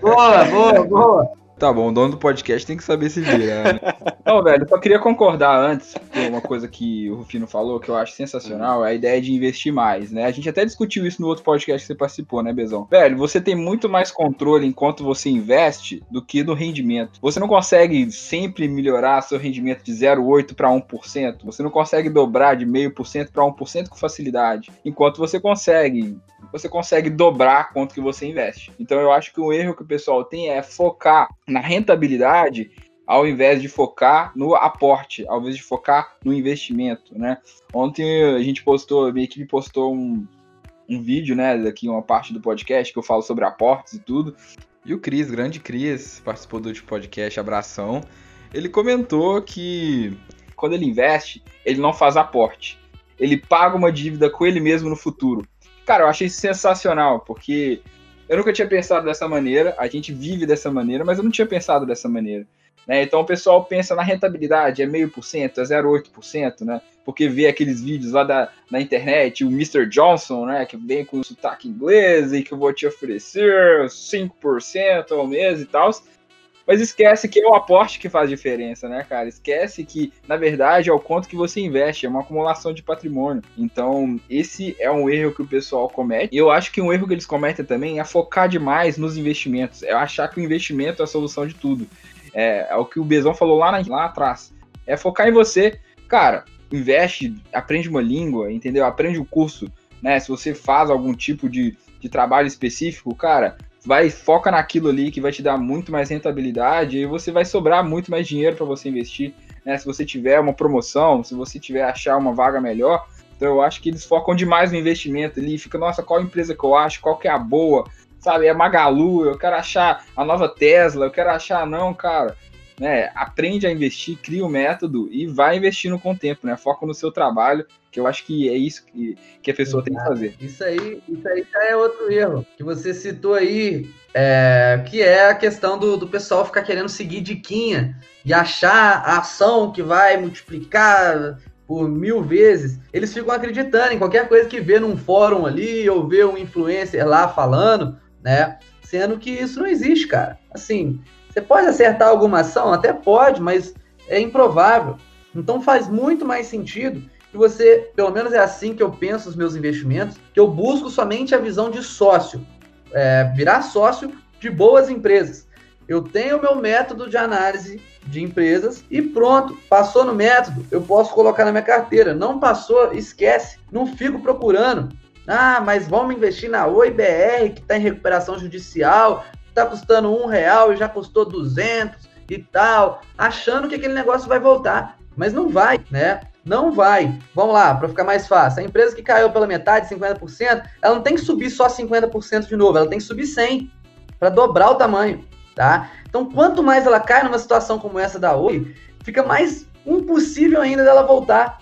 Boa, boa, boa. Tá bom, o dono do podcast tem que saber se virar. Né? <laughs> Não, velho, só queria concordar antes com uma coisa que o Rufino falou que eu acho sensacional, é a ideia de investir mais, né? A gente até discutiu isso no outro podcast que você participou, né, Bezão? Velho, você tem muito mais controle enquanto você investe do que no rendimento. Você não consegue sempre melhorar seu rendimento de 0,8 para 1%. Você não consegue dobrar de 0,5% para 1% com facilidade. Enquanto você consegue você consegue dobrar quanto que você investe. Então eu acho que o erro que o pessoal tem é focar na rentabilidade ao invés de focar no aporte, ao invés de focar no investimento, né? Ontem a gente postou, minha equipe postou um, um vídeo, né, daqui uma parte do podcast que eu falo sobre aportes e tudo. E o Cris, grande Cris, participou do podcast, abração. Ele comentou que quando ele investe, ele não faz aporte. Ele paga uma dívida com ele mesmo no futuro. Cara, eu achei sensacional, porque eu nunca tinha pensado dessa maneira, a gente vive dessa maneira, mas eu não tinha pensado dessa maneira. Né? Então o pessoal pensa na rentabilidade, é meio por cento, é 0,8%, né? Porque vê aqueles vídeos lá da, na internet, o Mr. Johnson, né? Que vem com sotaque inglês e que eu vou te oferecer 5% ao mês e tal. Mas esquece que é o aporte que faz diferença, né, cara? Esquece que, na verdade, é o quanto que você investe, é uma acumulação de patrimônio. Então, esse é um erro que o pessoal comete. E eu acho que um erro que eles cometem também é focar demais nos investimentos. É achar que o investimento é a solução de tudo. É, é o que o Bezão falou lá, na, lá atrás. É focar em você. Cara, investe, aprende uma língua, entendeu? Aprende o um curso, né? Se você faz algum tipo de, de trabalho específico, cara, vai foca naquilo ali que vai te dar muito mais rentabilidade e você vai sobrar muito mais dinheiro para você investir, né? Se você tiver uma promoção, se você tiver achar uma vaga melhor, então eu acho que eles focam demais no investimento ali, fica, nossa, qual empresa que eu acho, qual que é a boa, sabe? É Magalu, eu quero achar a nova Tesla, eu quero achar não, cara. Né, aprende a investir, cria o um método e vai investindo com o tempo, né? Foca no seu trabalho que eu acho que é isso que, que a pessoa Exato. tem que fazer. Isso aí, isso aí já é outro erro que você citou aí, é, que é a questão do, do pessoal ficar querendo seguir diquinha e achar a ação que vai multiplicar por mil vezes. Eles ficam acreditando em qualquer coisa que vê num fórum ali ou vê um influencer lá falando, né? Sendo que isso não existe, cara. Assim, você pode acertar alguma ação? Até pode, mas é improvável. Então faz muito mais sentido que você, pelo menos é assim que eu penso os meus investimentos, que eu busco somente a visão de sócio, é, virar sócio de boas empresas. Eu tenho o meu método de análise de empresas e pronto, passou no método, eu posso colocar na minha carteira. Não passou, esquece, não fico procurando. Ah, mas vamos investir na OIBR, que está em recuperação judicial, está custando um real e já custou 200 e tal, achando que aquele negócio vai voltar. Mas não vai, né? Não vai. Vamos lá, para ficar mais fácil. A empresa que caiu pela metade, 50%, ela não tem que subir só 50% de novo, ela tem que subir 100 para dobrar o tamanho, tá? Então, quanto mais ela cai numa situação como essa da Oi, fica mais impossível ainda dela voltar,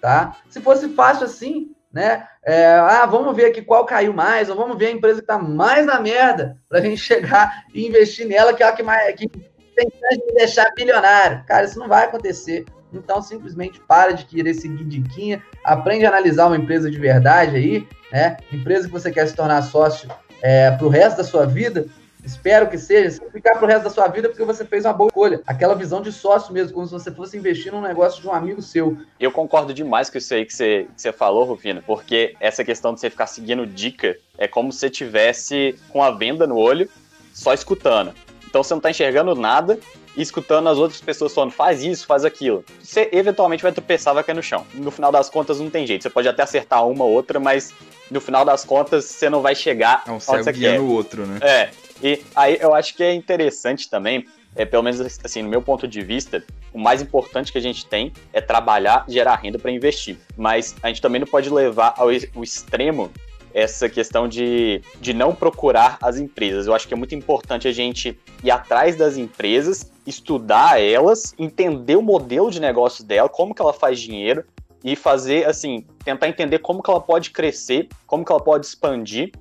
tá? Se fosse fácil assim, né? É, ah, vamos ver aqui qual caiu mais, ou vamos ver a empresa que está mais na merda para a gente <laughs> chegar e investir nela, que é a que mais que tem chance de deixar bilionário. Cara, isso não vai acontecer. Então, simplesmente para de querer seguir diquinha, aprende a analisar uma empresa de verdade aí, né? Empresa que você quer se tornar sócio é, para o resto da sua vida. Espero que seja. Se ficar para o resto da sua vida, porque você fez uma boa escolha. Aquela visão de sócio mesmo, como se você fosse investir num negócio de um amigo seu. Eu concordo demais com isso aí que você, que você falou, Rufino, porque essa questão de você ficar seguindo dica é como se você tivesse com a venda no olho, só escutando. Então você não está enxergando nada e escutando as outras pessoas falando, faz isso, faz aquilo. Você eventualmente vai tropeçar, vai cair no chão. No final das contas, não tem jeito. Você pode até acertar uma ou outra, mas no final das contas, você não vai chegar é um onde você quer. o outro, né? É. E aí eu acho que é interessante também, é, pelo menos assim, no meu ponto de vista, o mais importante que a gente tem é trabalhar, gerar renda para investir. Mas a gente também não pode levar ao extremo essa questão de, de não procurar as empresas. Eu acho que é muito importante a gente ir atrás das empresas, estudar elas, entender o modelo de negócio dela, como que ela faz dinheiro e fazer, assim, tentar entender como que ela pode crescer, como que ela pode expandir.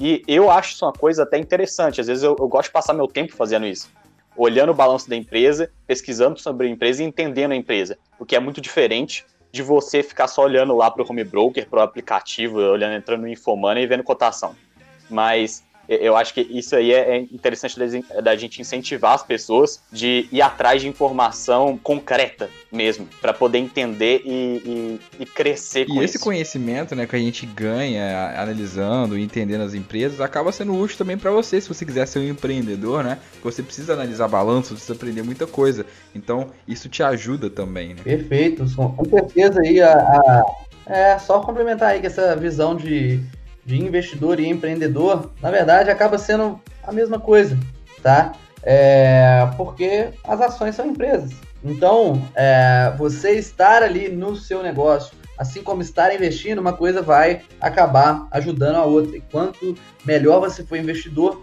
E eu acho isso uma coisa até interessante. Às vezes eu, eu gosto de passar meu tempo fazendo isso. Olhando o balanço da empresa, pesquisando sobre a empresa e entendendo a empresa. O que é muito diferente de você ficar só olhando lá para o home broker, para o aplicativo, olhando, entrando no Infomoney e vendo cotação. Mas eu acho que isso aí é, é interessante da gente incentivar as pessoas de ir atrás de informação concreta mesmo, para poder entender e, e, e crescer e com esse conhecimento né, que a gente ganha analisando e entendendo as empresas acaba sendo útil também para você, se você quiser ser um empreendedor, né? Você precisa analisar balanço, precisa aprender muita coisa. Então, isso te ajuda também, né? Perfeito, com certeza aí a, a... É, só complementar aí que essa visão de de investidor e empreendedor, na verdade, acaba sendo a mesma coisa, tá? É, porque as ações são empresas. Então, é, você estar ali no seu negócio, assim como estar investindo, uma coisa vai acabar ajudando a outra. E quanto melhor você for investidor,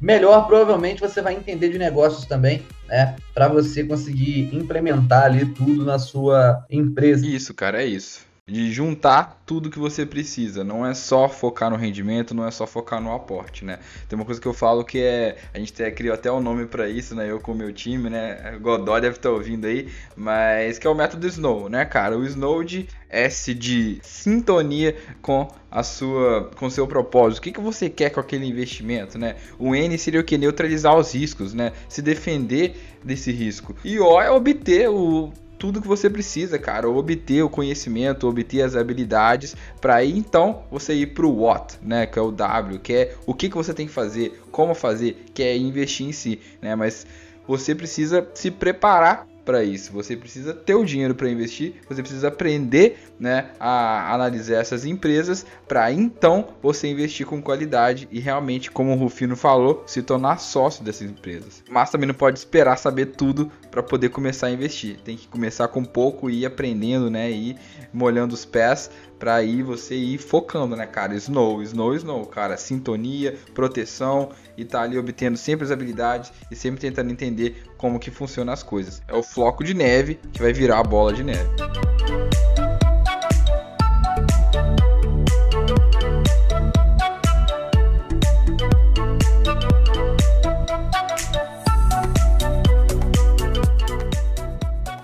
melhor provavelmente você vai entender de negócios também, né? Para você conseguir implementar ali tudo na sua empresa. Isso, cara, é isso de juntar tudo que você precisa. Não é só focar no rendimento, não é só focar no aporte, né? Tem uma coisa que eu falo que é, a gente até criou até um nome para isso, né? Eu com o meu time, né? Godó deve estar tá ouvindo aí, mas que é o método Snow, né, cara? O Snow de S de sintonia com a sua com seu propósito. O que, que você quer com aquele investimento, né? O N seria o que neutralizar os riscos, né? Se defender desse risco. E O é obter o tudo que você precisa, cara, obter o conhecimento, obter as habilidades, para aí então você ir pro what, né, que é o W, que é o que, que você tem que fazer, como fazer, que é investir em si, né, mas você precisa se preparar para isso. Você precisa ter o dinheiro para investir, você precisa aprender né, a analisar essas empresas para então você investir com qualidade e realmente, como o Rufino falou, se tornar sócio dessas empresas. Mas também não pode esperar saber tudo para poder começar a investir. Tem que começar com pouco e ir aprendendo, né, e ir molhando os pés para aí você ir focando, né, cara? Snow, snow, snow, cara. Sintonia, proteção e tá ali obtendo sempre as habilidades e sempre tentando entender como que funcionam as coisas. É o floco de neve que vai virar a bola de neve.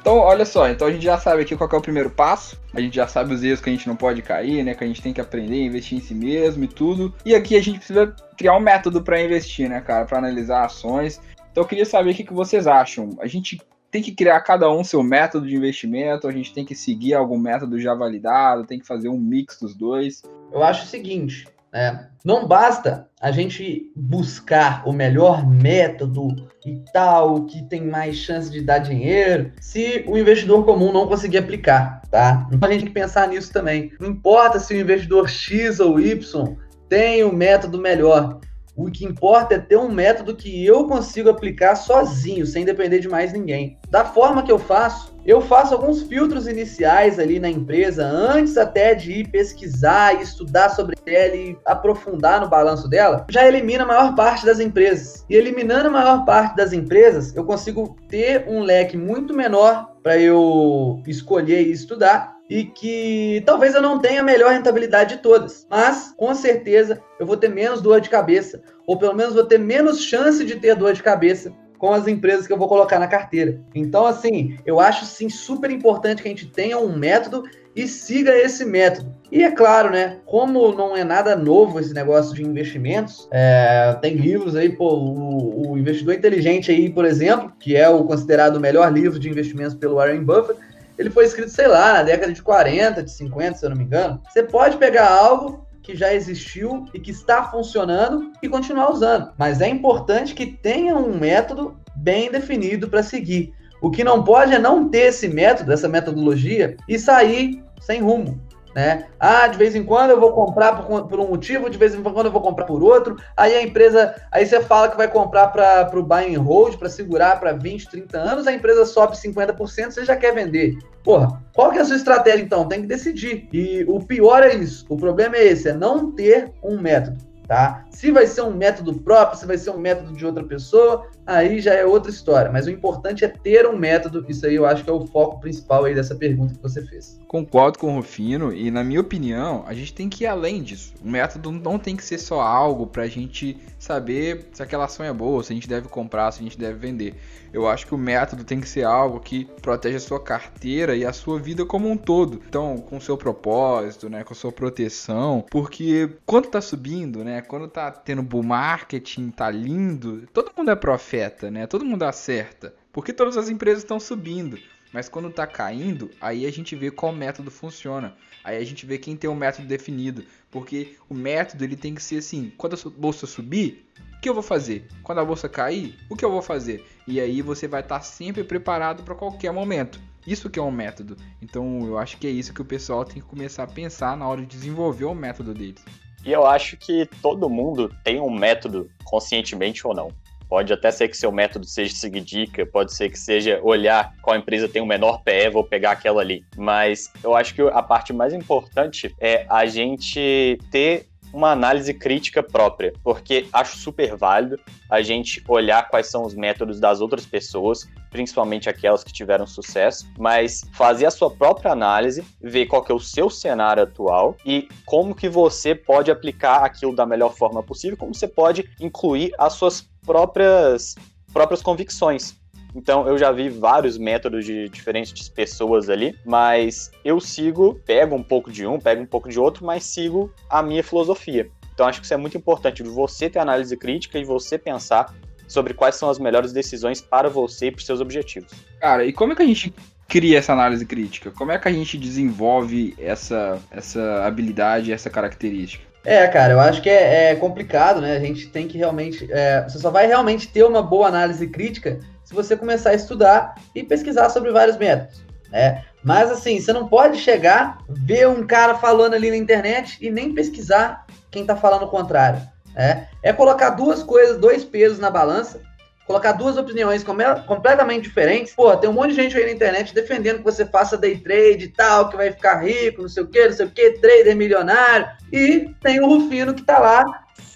Então, olha só, então a gente já sabe aqui qual é o primeiro passo. A gente já sabe os erros que a gente não pode cair, né? Que a gente tem que aprender, investir em si mesmo e tudo. E aqui a gente precisa criar um método para investir, né, cara? Para analisar ações. Então eu queria saber o que, que vocês acham. A gente tem que criar cada um seu método de investimento, a gente tem que seguir algum método já validado, tem que fazer um mix dos dois. Eu acho o seguinte, é, não basta a gente buscar o melhor método e tal, que tem mais chance de dar dinheiro, se o investidor comum não conseguir aplicar, tá? Então a gente tem que pensar nisso também. Não importa se o investidor X ou Y tem o um método melhor. O que importa é ter um método que eu consigo aplicar sozinho, sem depender de mais ninguém. Da forma que eu faço, eu faço alguns filtros iniciais ali na empresa, antes até de ir pesquisar e estudar sobre ela e aprofundar no balanço dela, já elimina a maior parte das empresas. E eliminando a maior parte das empresas, eu consigo ter um leque muito menor para eu escolher e estudar e que talvez eu não tenha a melhor rentabilidade de todas, mas com certeza eu vou ter menos dor de cabeça, ou pelo menos vou ter menos chance de ter dor de cabeça com as empresas que eu vou colocar na carteira. Então, assim, eu acho sim super importante que a gente tenha um método e siga esse método. E é claro, né? Como não é nada novo esse negócio de investimentos, é, tem livros aí, pô, o, o, Investidor Inteligente aí, por exemplo, que é o considerado o melhor livro de investimentos pelo Warren Buffett, ele foi escrito, sei lá, na década de 40, de 50, se eu não me engano. Você pode pegar algo que já existiu e que está funcionando e continuar usando. Mas é importante que tenha um método bem definido para seguir. O que não pode é não ter esse método, essa metodologia e sair sem rumo né? Ah, de vez em quando eu vou comprar por, por, um motivo, de vez em quando eu vou comprar por outro. Aí a empresa, aí você fala que vai comprar para o buy and hold, para segurar para 20, 30 anos, a empresa sobe 50%, você já quer vender. Porra, qual que é a sua estratégia então? Tem que decidir. E o pior é isso. O problema é esse, é não ter um método tá? Se vai ser um método próprio, se vai ser um método de outra pessoa, aí já é outra história. Mas o importante é ter um método. Isso aí eu acho que é o foco principal aí dessa pergunta que você fez. Concordo com o Rufino e na minha opinião, a gente tem que ir além disso. O método não tem que ser só algo para a gente saber se aquela ação é boa, se a gente deve comprar, se a gente deve vender. Eu acho que o método tem que ser algo que protege a sua carteira e a sua vida como um todo. Então, com seu propósito, né, com a sua proteção, porque quando tá subindo, né, quando tá tendo bull marketing, tá lindo, todo mundo é profeta, né? Todo mundo acerta, porque todas as empresas estão subindo. Mas quando tá caindo, aí a gente vê qual método funciona. Aí a gente vê quem tem um método definido. Porque o método ele tem que ser assim: quando a bolsa subir, o que eu vou fazer? Quando a bolsa cair, o que eu vou fazer? E aí você vai estar sempre preparado para qualquer momento. Isso que é um método. Então eu acho que é isso que o pessoal tem que começar a pensar na hora de desenvolver o método deles. E eu acho que todo mundo tem um método, conscientemente ou não. Pode até ser que seu método seja seguir dica, pode ser que seja olhar qual empresa tem o menor PE, vou pegar aquela ali. Mas eu acho que a parte mais importante é a gente ter uma análise crítica própria, porque acho super válido a gente olhar quais são os métodos das outras pessoas, principalmente aquelas que tiveram sucesso, mas fazer a sua própria análise, ver qual que é o seu cenário atual e como que você pode aplicar aquilo da melhor forma possível, como você pode incluir as suas próprias próprias convicções. Então eu já vi vários métodos de diferentes pessoas ali, mas eu sigo, pego um pouco de um, pego um pouco de outro, mas sigo a minha filosofia. Então acho que isso é muito importante, de você ter análise crítica e você pensar sobre quais são as melhores decisões para você e para os seus objetivos. Cara, e como é que a gente cria essa análise crítica? Como é que a gente desenvolve essa, essa habilidade, essa característica? É, cara, eu acho que é, é complicado, né? A gente tem que realmente. É, você só vai realmente ter uma boa análise crítica se você começar a estudar e pesquisar sobre vários métodos, né? Mas assim, você não pode chegar, ver um cara falando ali na internet e nem pesquisar quem está falando o contrário. Né? É colocar duas coisas, dois pesos na balança, colocar duas opiniões completamente diferentes. Pô, tem um monte de gente aí na internet defendendo que você faça day trade e tal, que vai ficar rico, não sei o que, não sei o que, trader milionário. E tem o Rufino que tá lá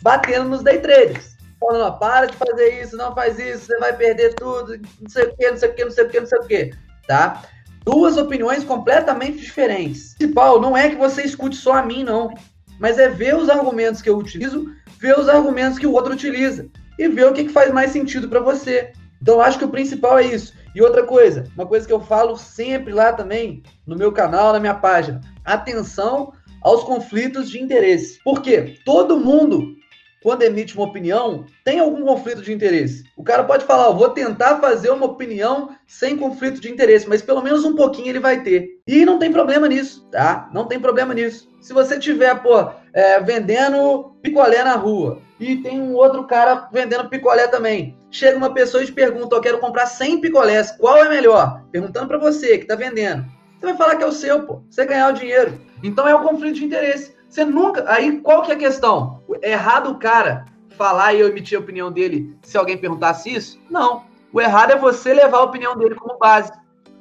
batendo nos day traders falando, para de fazer isso, não faz isso, você vai perder tudo, não sei o que, não sei o que, não sei o que, não sei o que, tá? Duas opiniões completamente diferentes. O principal não é que você escute só a mim, não, mas é ver os argumentos que eu utilizo, ver os argumentos que o outro utiliza e ver o que, que faz mais sentido para você. Então, acho que o principal é isso. E outra coisa, uma coisa que eu falo sempre lá também, no meu canal, na minha página, atenção aos conflitos de interesse. Porque todo mundo quando emite uma opinião, tem algum conflito de interesse. O cara pode falar, eu vou tentar fazer uma opinião sem conflito de interesse, mas pelo menos um pouquinho ele vai ter. E não tem problema nisso, tá? Não tem problema nisso. Se você tiver, pô, é, vendendo picolé na rua e tem um outro cara vendendo picolé também, chega uma pessoa e te pergunta, eu quero comprar 100 picolés, qual é melhor? Perguntando para você que tá vendendo. Você vai falar que é o seu, pô. Você ganhar o dinheiro. Então é o conflito de interesse. Você nunca. Aí qual que é a questão? É errado o cara falar e eu emitir a opinião dele se alguém perguntasse isso? Não. O errado é você levar a opinião dele como base.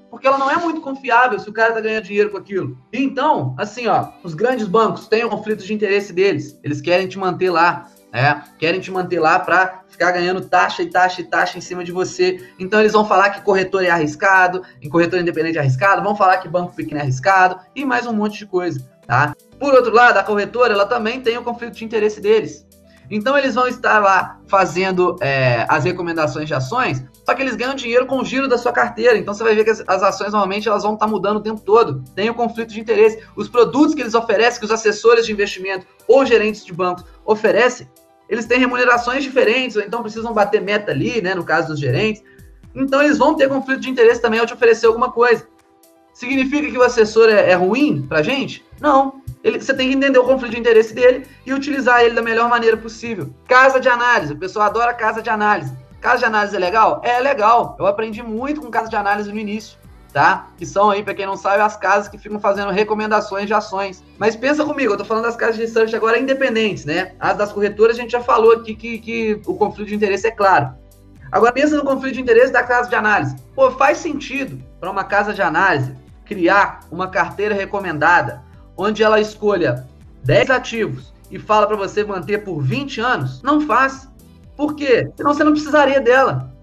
Porque ela não é muito confiável se o cara tá ganhando dinheiro com aquilo. Então, assim, ó, os grandes bancos têm um conflito de interesse deles. Eles querem te manter lá, né? Querem te manter lá para ficar ganhando taxa e taxa e taxa em cima de você. Então eles vão falar que corretor é arriscado, em corretor independente é arriscado, vão falar que banco pequeno é arriscado e mais um monte de coisa, tá? Por outro lado, a corretora ela também tem o conflito de interesse deles. Então eles vão estar lá fazendo é, as recomendações de ações, só que eles ganham dinheiro com o giro da sua carteira. Então você vai ver que as, as ações normalmente elas vão estar mudando o tempo todo. Tem o conflito de interesse. Os produtos que eles oferecem, que os assessores de investimento ou gerentes de bancos oferecem, eles têm remunerações diferentes, ou então precisam bater meta ali, né? No caso dos gerentes. Então eles vão ter conflito de interesse também ao te oferecer alguma coisa. Significa que o assessor é, é ruim pra gente? Não. Ele, você tem que entender o conflito de interesse dele e utilizar ele da melhor maneira possível. Casa de análise, o pessoal adora casa de análise. Casa de análise é legal? É legal. Eu aprendi muito com casa de análise no início, tá? Que são aí, para quem não sabe, as casas que ficam fazendo recomendações de ações. Mas pensa comigo, eu tô falando das casas de research agora independentes, né? As das corretoras a gente já falou aqui que, que o conflito de interesse é claro. Agora pensa no conflito de interesse da casa de análise. Pô, faz sentido para uma casa de análise criar uma carteira recomendada onde ela escolha 10 ativos e fala para você manter por 20 anos? Não faz. Por quê? Senão você não precisaria dela.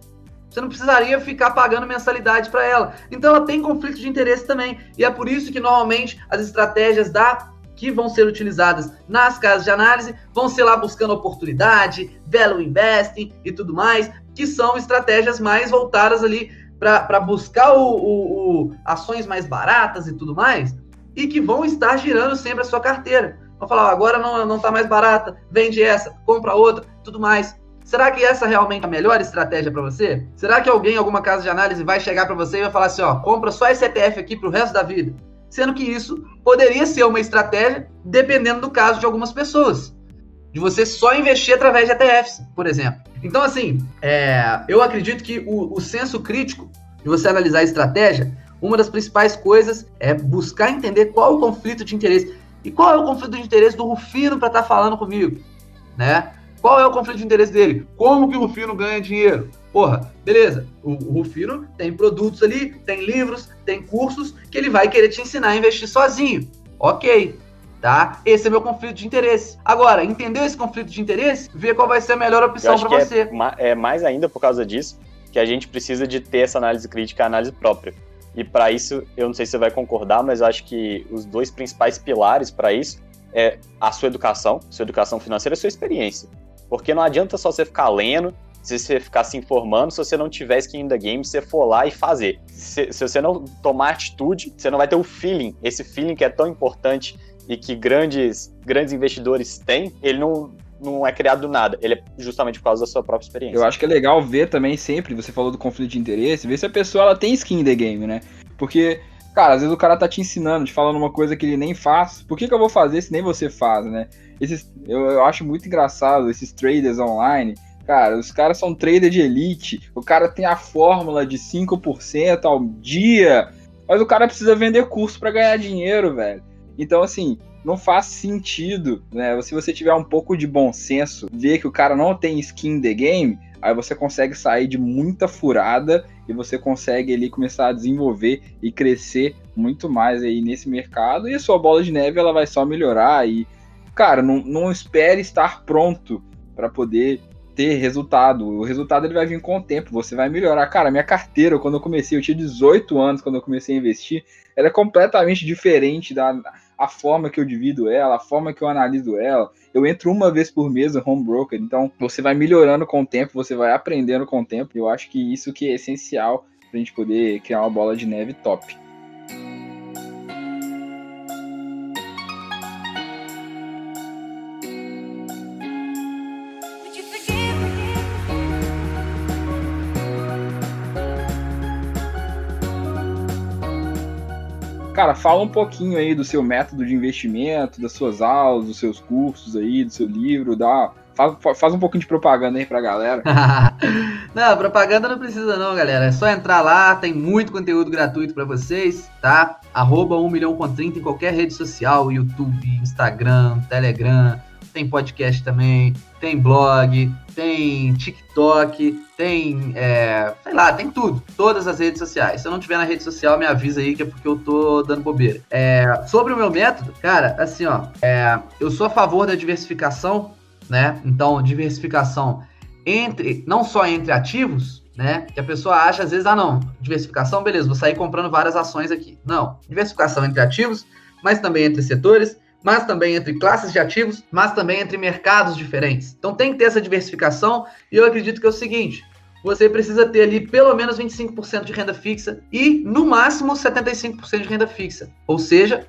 Você não precisaria ficar pagando mensalidade para ela. Então ela tem conflito de interesse também. E é por isso que normalmente as estratégias da que vão ser utilizadas nas casas de análise vão ser lá buscando oportunidade, value investing e tudo mais, que são estratégias mais voltadas ali para buscar o, o, o, ações mais baratas e tudo mais, e que vão estar girando sempre a sua carteira. Vão falar, agora não está mais barata, vende essa, compra outra, tudo mais. Será que essa realmente é a melhor estratégia para você? Será que alguém, alguma casa de análise, vai chegar para você e vai falar assim, ó, compra só esse ETF aqui para o resto da vida? Sendo que isso poderia ser uma estratégia dependendo do caso de algumas pessoas. De você só investir através de ETFs, por exemplo. Então, assim, é, eu acredito que o, o senso crítico de você analisar a estratégia, uma das principais coisas é buscar entender qual o conflito de interesse. E qual é o conflito de interesse do Rufino para estar tá falando comigo, né? Qual é o conflito de interesse dele? Como que o Rufino ganha dinheiro? Porra, beleza. O, o Rufino tem produtos ali, tem livros, tem cursos que ele vai querer te ensinar a investir sozinho. Ok, tá? Esse é meu conflito de interesse. Agora, entendeu esse conflito de interesse? Ver qual vai ser a melhor opção para você. É, é mais ainda por causa disso que a gente precisa de ter essa análise crítica, a análise própria. E para isso, eu não sei se você vai concordar, mas acho que os dois principais pilares para isso é a sua educação, sua educação financeira e sua experiência. Porque não adianta só você ficar lendo, se você ficar se informando, se você não tiver skin in the game, você for lá e fazer. Se, se, você não tomar atitude, você não vai ter o feeling, esse feeling que é tão importante e que grandes, grandes investidores têm, ele não, não é criado do nada, ele é justamente por causa da sua própria experiência. Eu acho que é legal ver também sempre, você falou do conflito de interesse, ver se a pessoa ela tem skin in the game, né? Porque, cara, às vezes o cara tá te ensinando, te falando uma coisa que ele nem faz, por que, que eu vou fazer se nem você faz, né? Esses, eu, eu acho muito engraçado esses traders online. Cara, os caras são trader de elite. O cara tem a fórmula de 5% ao dia. Mas o cara precisa vender curso para ganhar dinheiro, velho. Então, assim, não faz sentido, né? Se você tiver um pouco de bom senso, ver que o cara não tem skin the game, aí você consegue sair de muita furada e você consegue ali começar a desenvolver e crescer muito mais aí nesse mercado e a sua bola de neve ela vai só melhorar e cara, não, não espere estar pronto para poder ter resultado. O resultado ele vai vir com o tempo, você vai melhorar. Cara, minha carteira, quando eu comecei, eu tinha 18 anos quando eu comecei a investir, era completamente diferente da a forma que eu divido ela, a forma que eu analiso ela. Eu entro uma vez por mês no home broker, então você vai melhorando com o tempo, você vai aprendendo com o tempo. Eu acho que isso que é essencial para a gente poder criar uma bola de neve top. Cara, fala um pouquinho aí do seu método de investimento, das suas aulas, dos seus cursos aí, do seu livro, dá, faz, faz um pouquinho de propaganda aí pra galera. <laughs> não, propaganda não precisa não, galera. É só entrar lá, tem muito conteúdo gratuito para vocês, tá? Arroba 1 milhão com 30 em qualquer rede social, YouTube, Instagram, Telegram, tem podcast também, tem blog, tem TikTok, tem, é, sei lá, tem tudo. Todas as redes sociais. Se eu não tiver na rede social, me avisa aí que é porque eu tô dando bobeira. É, sobre o meu método, cara, assim, ó, é, eu sou a favor da diversificação, né? Então, diversificação entre, não só entre ativos, né? Que a pessoa acha, às vezes, ah, não, diversificação, beleza, vou sair comprando várias ações aqui. Não, diversificação entre ativos, mas também entre setores, mas também entre classes de ativos, mas também entre mercados diferentes. Então tem que ter essa diversificação e eu acredito que é o seguinte, você precisa ter ali pelo menos 25% de renda fixa e no máximo 75% de renda fixa. Ou seja,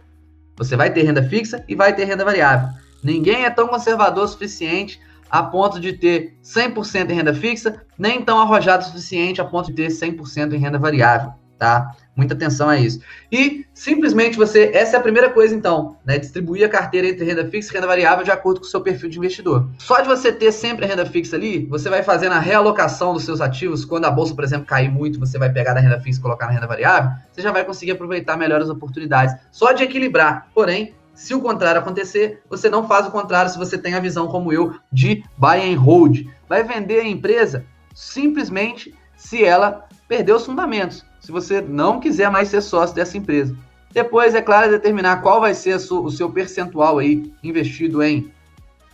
você vai ter renda fixa e vai ter renda variável. Ninguém é tão conservador o suficiente a ponto de ter 100% em renda fixa, nem tão arrojado o suficiente a ponto de ter 100% em renda variável. Tá? Muita atenção a isso. E simplesmente você, essa é a primeira coisa então, né? Distribuir a carteira entre renda fixa e renda variável de acordo com o seu perfil de investidor. Só de você ter sempre a renda fixa ali, você vai fazendo a realocação dos seus ativos. Quando a bolsa, por exemplo, cair muito, você vai pegar da renda fixa e colocar na renda variável, você já vai conseguir aproveitar melhor as oportunidades. Só de equilibrar. Porém, se o contrário acontecer, você não faz o contrário se você tem a visão como eu de buy and hold. Vai vender a empresa simplesmente se ela perder os fundamentos se você não quiser mais ser sócio dessa empresa. Depois, é claro, determinar qual vai ser o seu percentual aí investido em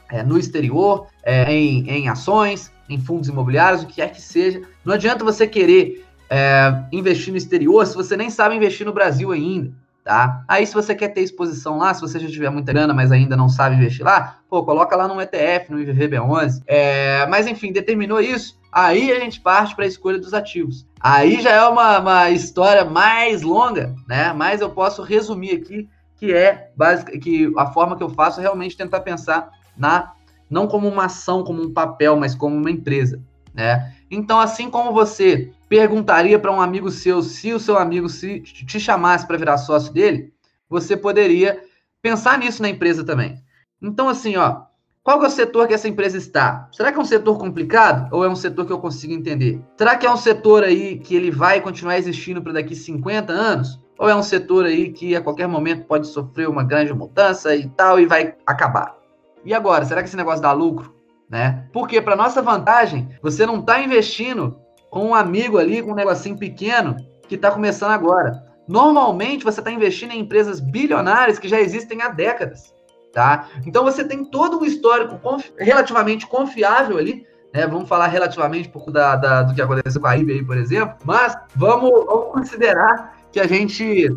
é, no exterior, é, em, em ações, em fundos imobiliários, o que quer que seja. Não adianta você querer é, investir no exterior se você nem sabe investir no Brasil ainda, tá? Aí, se você quer ter exposição lá, se você já tiver muita grana, mas ainda não sabe investir lá, pô, coloca lá no ETF, no IVVB11. É, mas, enfim, determinou isso, aí a gente parte para a escolha dos ativos. Aí já é uma, uma história mais longa, né? Mas eu posso resumir aqui que é básica, que a forma que eu faço é realmente tentar pensar na não como uma ação, como um papel, mas como uma empresa, né? Então, assim como você perguntaria para um amigo seu se o seu amigo se te chamasse para virar sócio dele, você poderia pensar nisso na empresa também. Então, assim, ó, qual é o setor que essa empresa está? Será que é um setor complicado ou é um setor que eu consigo entender? Será que é um setor aí que ele vai continuar existindo para daqui 50 anos? Ou é um setor aí que a qualquer momento pode sofrer uma grande mudança e tal e vai acabar? E agora, será que esse negócio dá lucro? Né? Porque para nossa vantagem, você não está investindo com um amigo ali com um negocinho pequeno que está começando agora. Normalmente você está investindo em empresas bilionárias que já existem há décadas tá? Então você tem todo um histórico confi relativamente confiável ali, né? Vamos falar relativamente um pouco da, da, do que aconteceu com a eBay, por exemplo, mas vamos, vamos considerar que a gente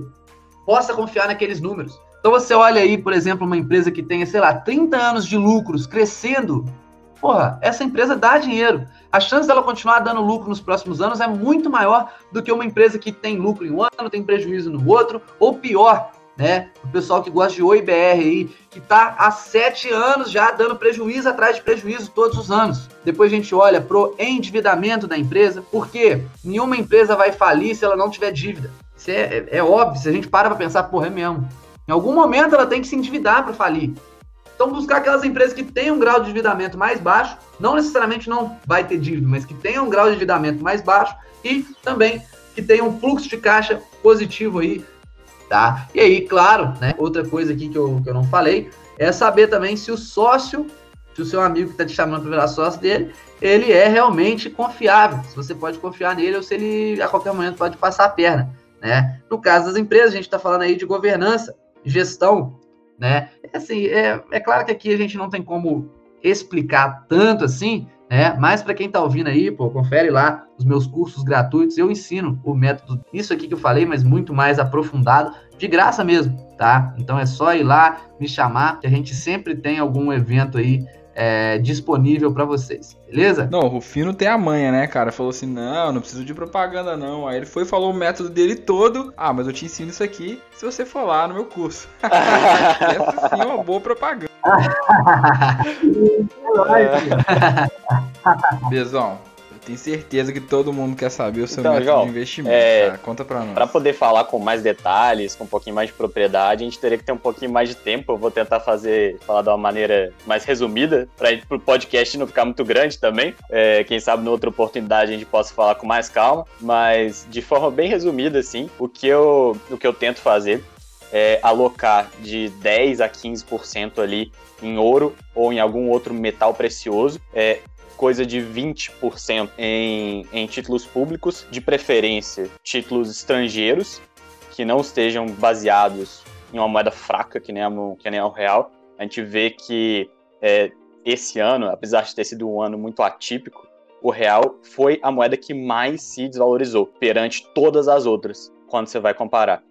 possa confiar naqueles números. Então você olha aí, por exemplo, uma empresa que tenha, sei lá, 30 anos de lucros crescendo, porra, essa empresa dá dinheiro. A chance dela continuar dando lucro nos próximos anos é muito maior do que uma empresa que tem lucro em um ano, tem prejuízo no outro, ou pior, né? O pessoal que gosta de OIBR aí, que está há sete anos já dando prejuízo atrás de prejuízo todos os anos. Depois a gente olha pro endividamento da empresa, porque nenhuma empresa vai falir se ela não tiver dívida. Isso é, é, é óbvio, se a gente para para pensar, porra, é mesmo. Em algum momento ela tem que se endividar para falir. Então, buscar aquelas empresas que têm um grau de endividamento mais baixo, não necessariamente não vai ter dívida, mas que tenham um grau de endividamento mais baixo e também que tenham um fluxo de caixa positivo aí tá? E aí, claro, né, outra coisa aqui que eu, que eu não falei é saber também se o sócio, se o seu amigo que está te chamando para virar sócio dele, ele é realmente confiável, se você pode confiar nele ou se ele a qualquer momento pode passar a perna, né? No caso das empresas, a gente está falando aí de governança, gestão, né? É assim, é, é claro que aqui a gente não tem como explicar tanto assim, né? Mas para quem está ouvindo aí, pô, confere lá os meus cursos gratuitos. Eu ensino o método, isso aqui que eu falei, mas muito mais aprofundado, de graça mesmo, tá? Então é só ir lá, me chamar, que a gente sempre tem algum evento aí é, disponível para vocês, beleza? Não, o Rufino tem a manha, né, cara? Falou assim: não, não preciso de propaganda, não. Aí ele foi e falou o método dele todo. Ah, mas eu te ensino isso aqui se você for lá no meu curso. <laughs> Essa sim é uma boa propaganda. <laughs> Bezão, tenho certeza que todo mundo quer saber o seu então, método João, de investimento. É, Conta pra nós. Para poder falar com mais detalhes, com um pouquinho mais de propriedade, a gente teria que ter um pouquinho mais de tempo. Eu vou tentar fazer, falar de uma maneira mais resumida, para o podcast não ficar muito grande também. É, quem sabe, numa outra oportunidade, a gente possa falar com mais calma. Mas, de forma bem resumida, assim, o que eu, o que eu tento fazer é alocar de 10 a 15% ali em ouro ou em algum outro metal precioso. É, coisa de 20% em, em títulos públicos, de preferência títulos estrangeiros, que não estejam baseados em uma moeda fraca, que nem, a, que nem o real. A gente vê que é, esse ano, apesar de ter sido um ano muito atípico, o real foi a moeda que mais se desvalorizou perante todas as outras, quando você vai comparar.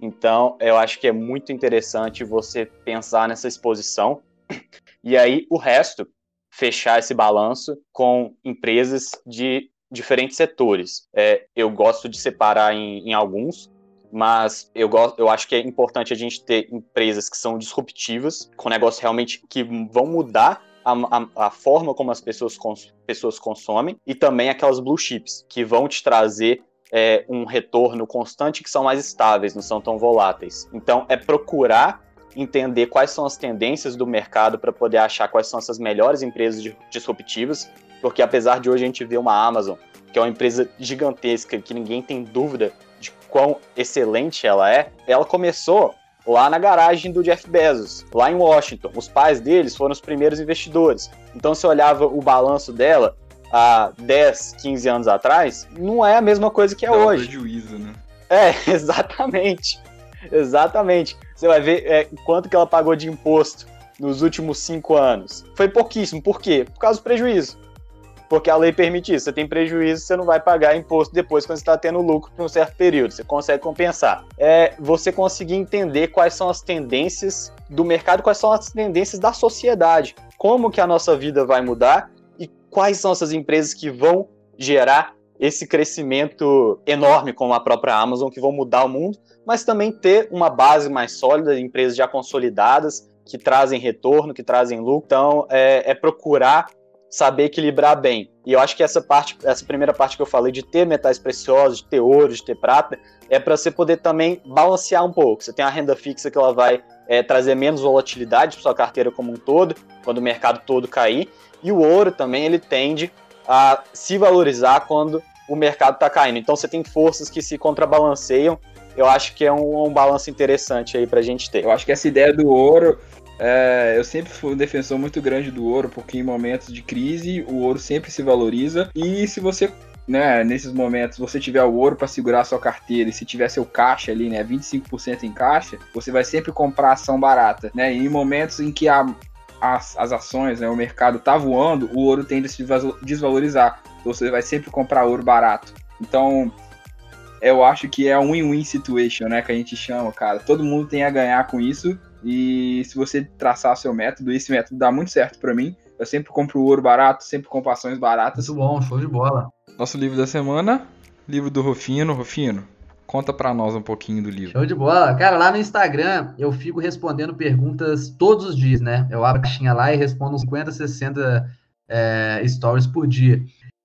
Então, eu acho que é muito interessante você pensar nessa exposição. <clears throat> E aí, o resto, fechar esse balanço com empresas de diferentes setores. É, eu gosto de separar em, em alguns, mas eu, gosto, eu acho que é importante a gente ter empresas que são disruptivas, com negócios realmente que vão mudar a, a, a, forma como as pessoas, cons, pessoas consomem, e também aquelas blue chips, que vão te trazer é, um retorno constante que são mais estáveis, não são tão voláteis. Então, é procurar entender quais são as tendências do mercado para poder achar quais são essas melhores empresas disruptivas, porque apesar de hoje a gente ver uma Amazon, que é uma empresa gigantesca, que ninguém tem dúvida de quão excelente ela é, ela começou lá na garagem do Jeff Bezos, lá em Washington. Os pais deles foram os primeiros investidores. Então, se olhava o balanço dela há 10, 15 anos atrás, não é a mesma coisa que é Dá hoje. prejuízo, né? É, <laughs> exatamente. Exatamente. Você vai ver é, quanto que ela pagou de imposto nos últimos cinco anos. Foi pouquíssimo. Por quê? Por causa do prejuízo. Porque a lei permite isso. Você tem prejuízo, você não vai pagar imposto depois quando você está tendo lucro por um certo período. Você consegue compensar. É você conseguir entender quais são as tendências do mercado, quais são as tendências da sociedade. Como que a nossa vida vai mudar quais são essas empresas que vão gerar esse crescimento enorme como a própria Amazon, que vão mudar o mundo, mas também ter uma base mais sólida de empresas já consolidadas, que trazem retorno, que trazem lucro. Então, é, é procurar saber equilibrar bem. E eu acho que essa parte, essa primeira parte que eu falei de ter metais preciosos, de ter ouro, de ter prata, é para você poder também balancear um pouco. Você tem a renda fixa que ela vai é, trazer menos volatilidade para sua carteira como um todo, quando o mercado todo cair. E o ouro também ele tende a se valorizar quando o mercado está caindo. Então você tem forças que se contrabalanceiam. Eu acho que é um, um balanço interessante aí para a gente ter. Eu acho que essa ideia do ouro é, eu sempre fui um defensor muito grande do ouro, porque em momentos de crise o ouro sempre se valoriza. E se você, né, nesses momentos, você tiver o ouro para segurar a sua carteira e se tiver seu caixa ali, né, 25% em caixa, você vai sempre comprar ação barata, né? E em momentos em que a, as, as ações, né, o mercado tá voando, o ouro tende a se desvalorizar. Então você vai sempre comprar ouro barato. Então, eu acho que é um win-win situation, né, que a gente chama, cara. Todo mundo tem a ganhar com isso e se você traçar seu método, esse método dá muito certo para mim. Eu sempre compro ouro barato, sempre compro ações baratas. Muito bom, show de bola. Nosso livro da semana, livro do Rufino. Rufino, conta para nós um pouquinho do livro. Show de bola. Cara, lá no Instagram eu fico respondendo perguntas todos os dias, né? Eu abro a caixinha lá e respondo 50, 60 é, stories por dia.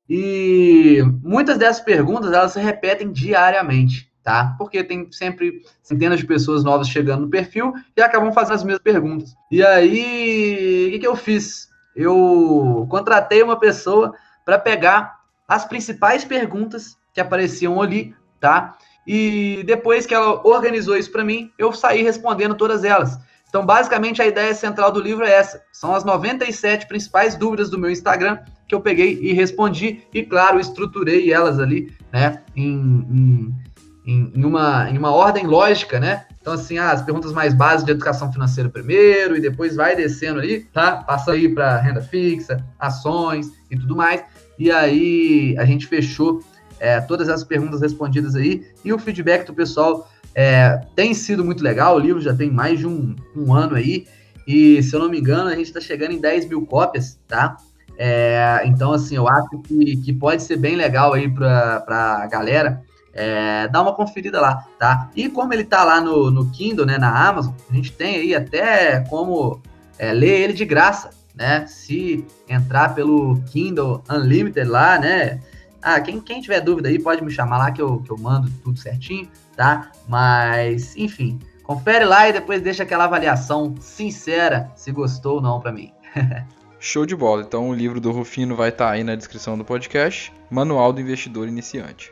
E muitas dessas perguntas elas se repetem diariamente tá? Porque tem sempre centenas de pessoas novas chegando no perfil e acabam fazendo as mesmas perguntas. E aí, o que, que eu fiz? Eu contratei uma pessoa para pegar as principais perguntas que apareciam ali, tá? E depois que ela organizou isso para mim, eu saí respondendo todas elas. Então, basicamente, a ideia central do livro é essa. São as 97 principais dúvidas do meu Instagram que eu peguei e respondi. E, claro, estruturei elas ali, né, em, em em, uma, em uma ordem lógica, né? Então, assim, ah, as perguntas mais básicas de educação financeira primeiro, e depois vai descendo ali, tá? Passando aí para renda fixa, ações e tudo mais. E aí a gente fechou é, todas as perguntas respondidas aí, e o feedback do pessoal é, tem sido muito legal. O livro já tem mais de um, um ano aí, e se eu não me engano, a gente está chegando em 10 mil cópias, tá? É, então, assim, eu acho que, que pode ser bem legal aí para a galera é, uma conferida lá, tá? E como ele tá lá no, no Kindle, né, na Amazon, a gente tem aí até como é, ler ele de graça, né? Se entrar pelo Kindle Unlimited lá, né? Ah, quem, quem tiver dúvida aí pode me chamar lá que eu, que eu mando tudo certinho, tá? Mas, enfim, confere lá e depois deixa aquela avaliação sincera se gostou ou não para mim. <laughs> Show de bola. Então o livro do Rufino vai estar tá aí na descrição do podcast. Manual do Investidor Iniciante.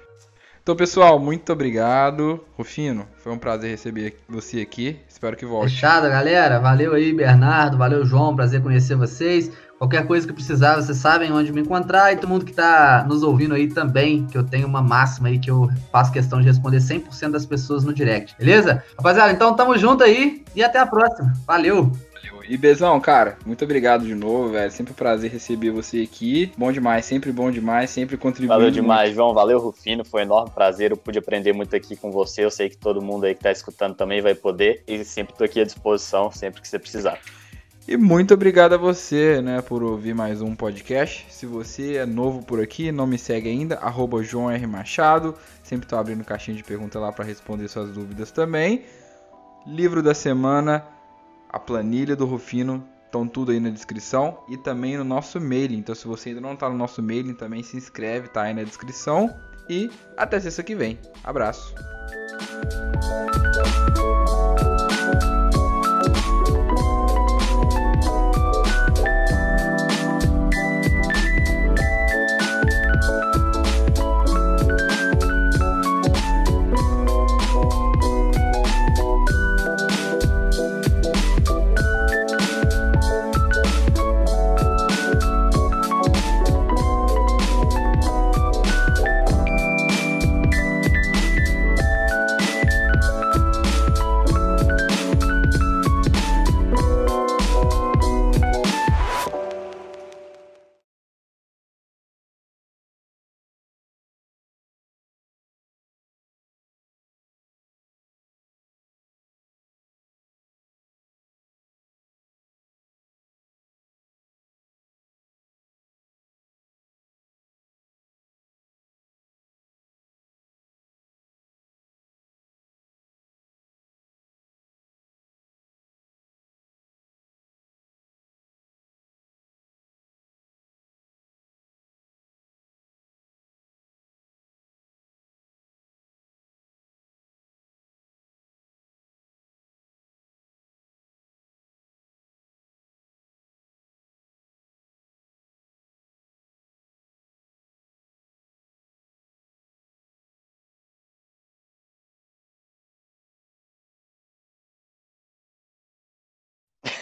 Então, pessoal, muito obrigado. Rufino, foi um prazer receber você aqui. Espero que volte. Fechado, galera. Valeu aí, Bernardo. Valeu, João. Prazer conhecer vocês. Qualquer coisa que precisar, vocês sabem onde me encontrar. E todo mundo que está nos ouvindo aí também, que eu tenho uma máxima aí que eu faço questão de responder 100% das pessoas no direct. Beleza? Rapaziada, então tamo junto aí e até a próxima. Valeu! E Bezão, cara, muito obrigado de novo, velho. Sempre um prazer receber você aqui. Bom demais, sempre bom demais, sempre contribuindo. Valeu demais, muito. João. Valeu, Rufino. Foi um enorme prazer. Eu pude aprender muito aqui com você. Eu sei que todo mundo aí que tá escutando também vai poder. E sempre tô aqui à disposição, sempre que você precisar. E muito obrigado a você, né, por ouvir mais um podcast. Se você é novo por aqui, não me segue ainda, arroba João R. Machado. Sempre tô abrindo caixinha de pergunta lá para responder suas dúvidas também. Livro da semana a planilha do Rufino estão tudo aí na descrição e também no nosso mailing. Então, se você ainda não está no nosso mailing, também se inscreve, tá aí na descrição. e até sexta que vem. Abraço.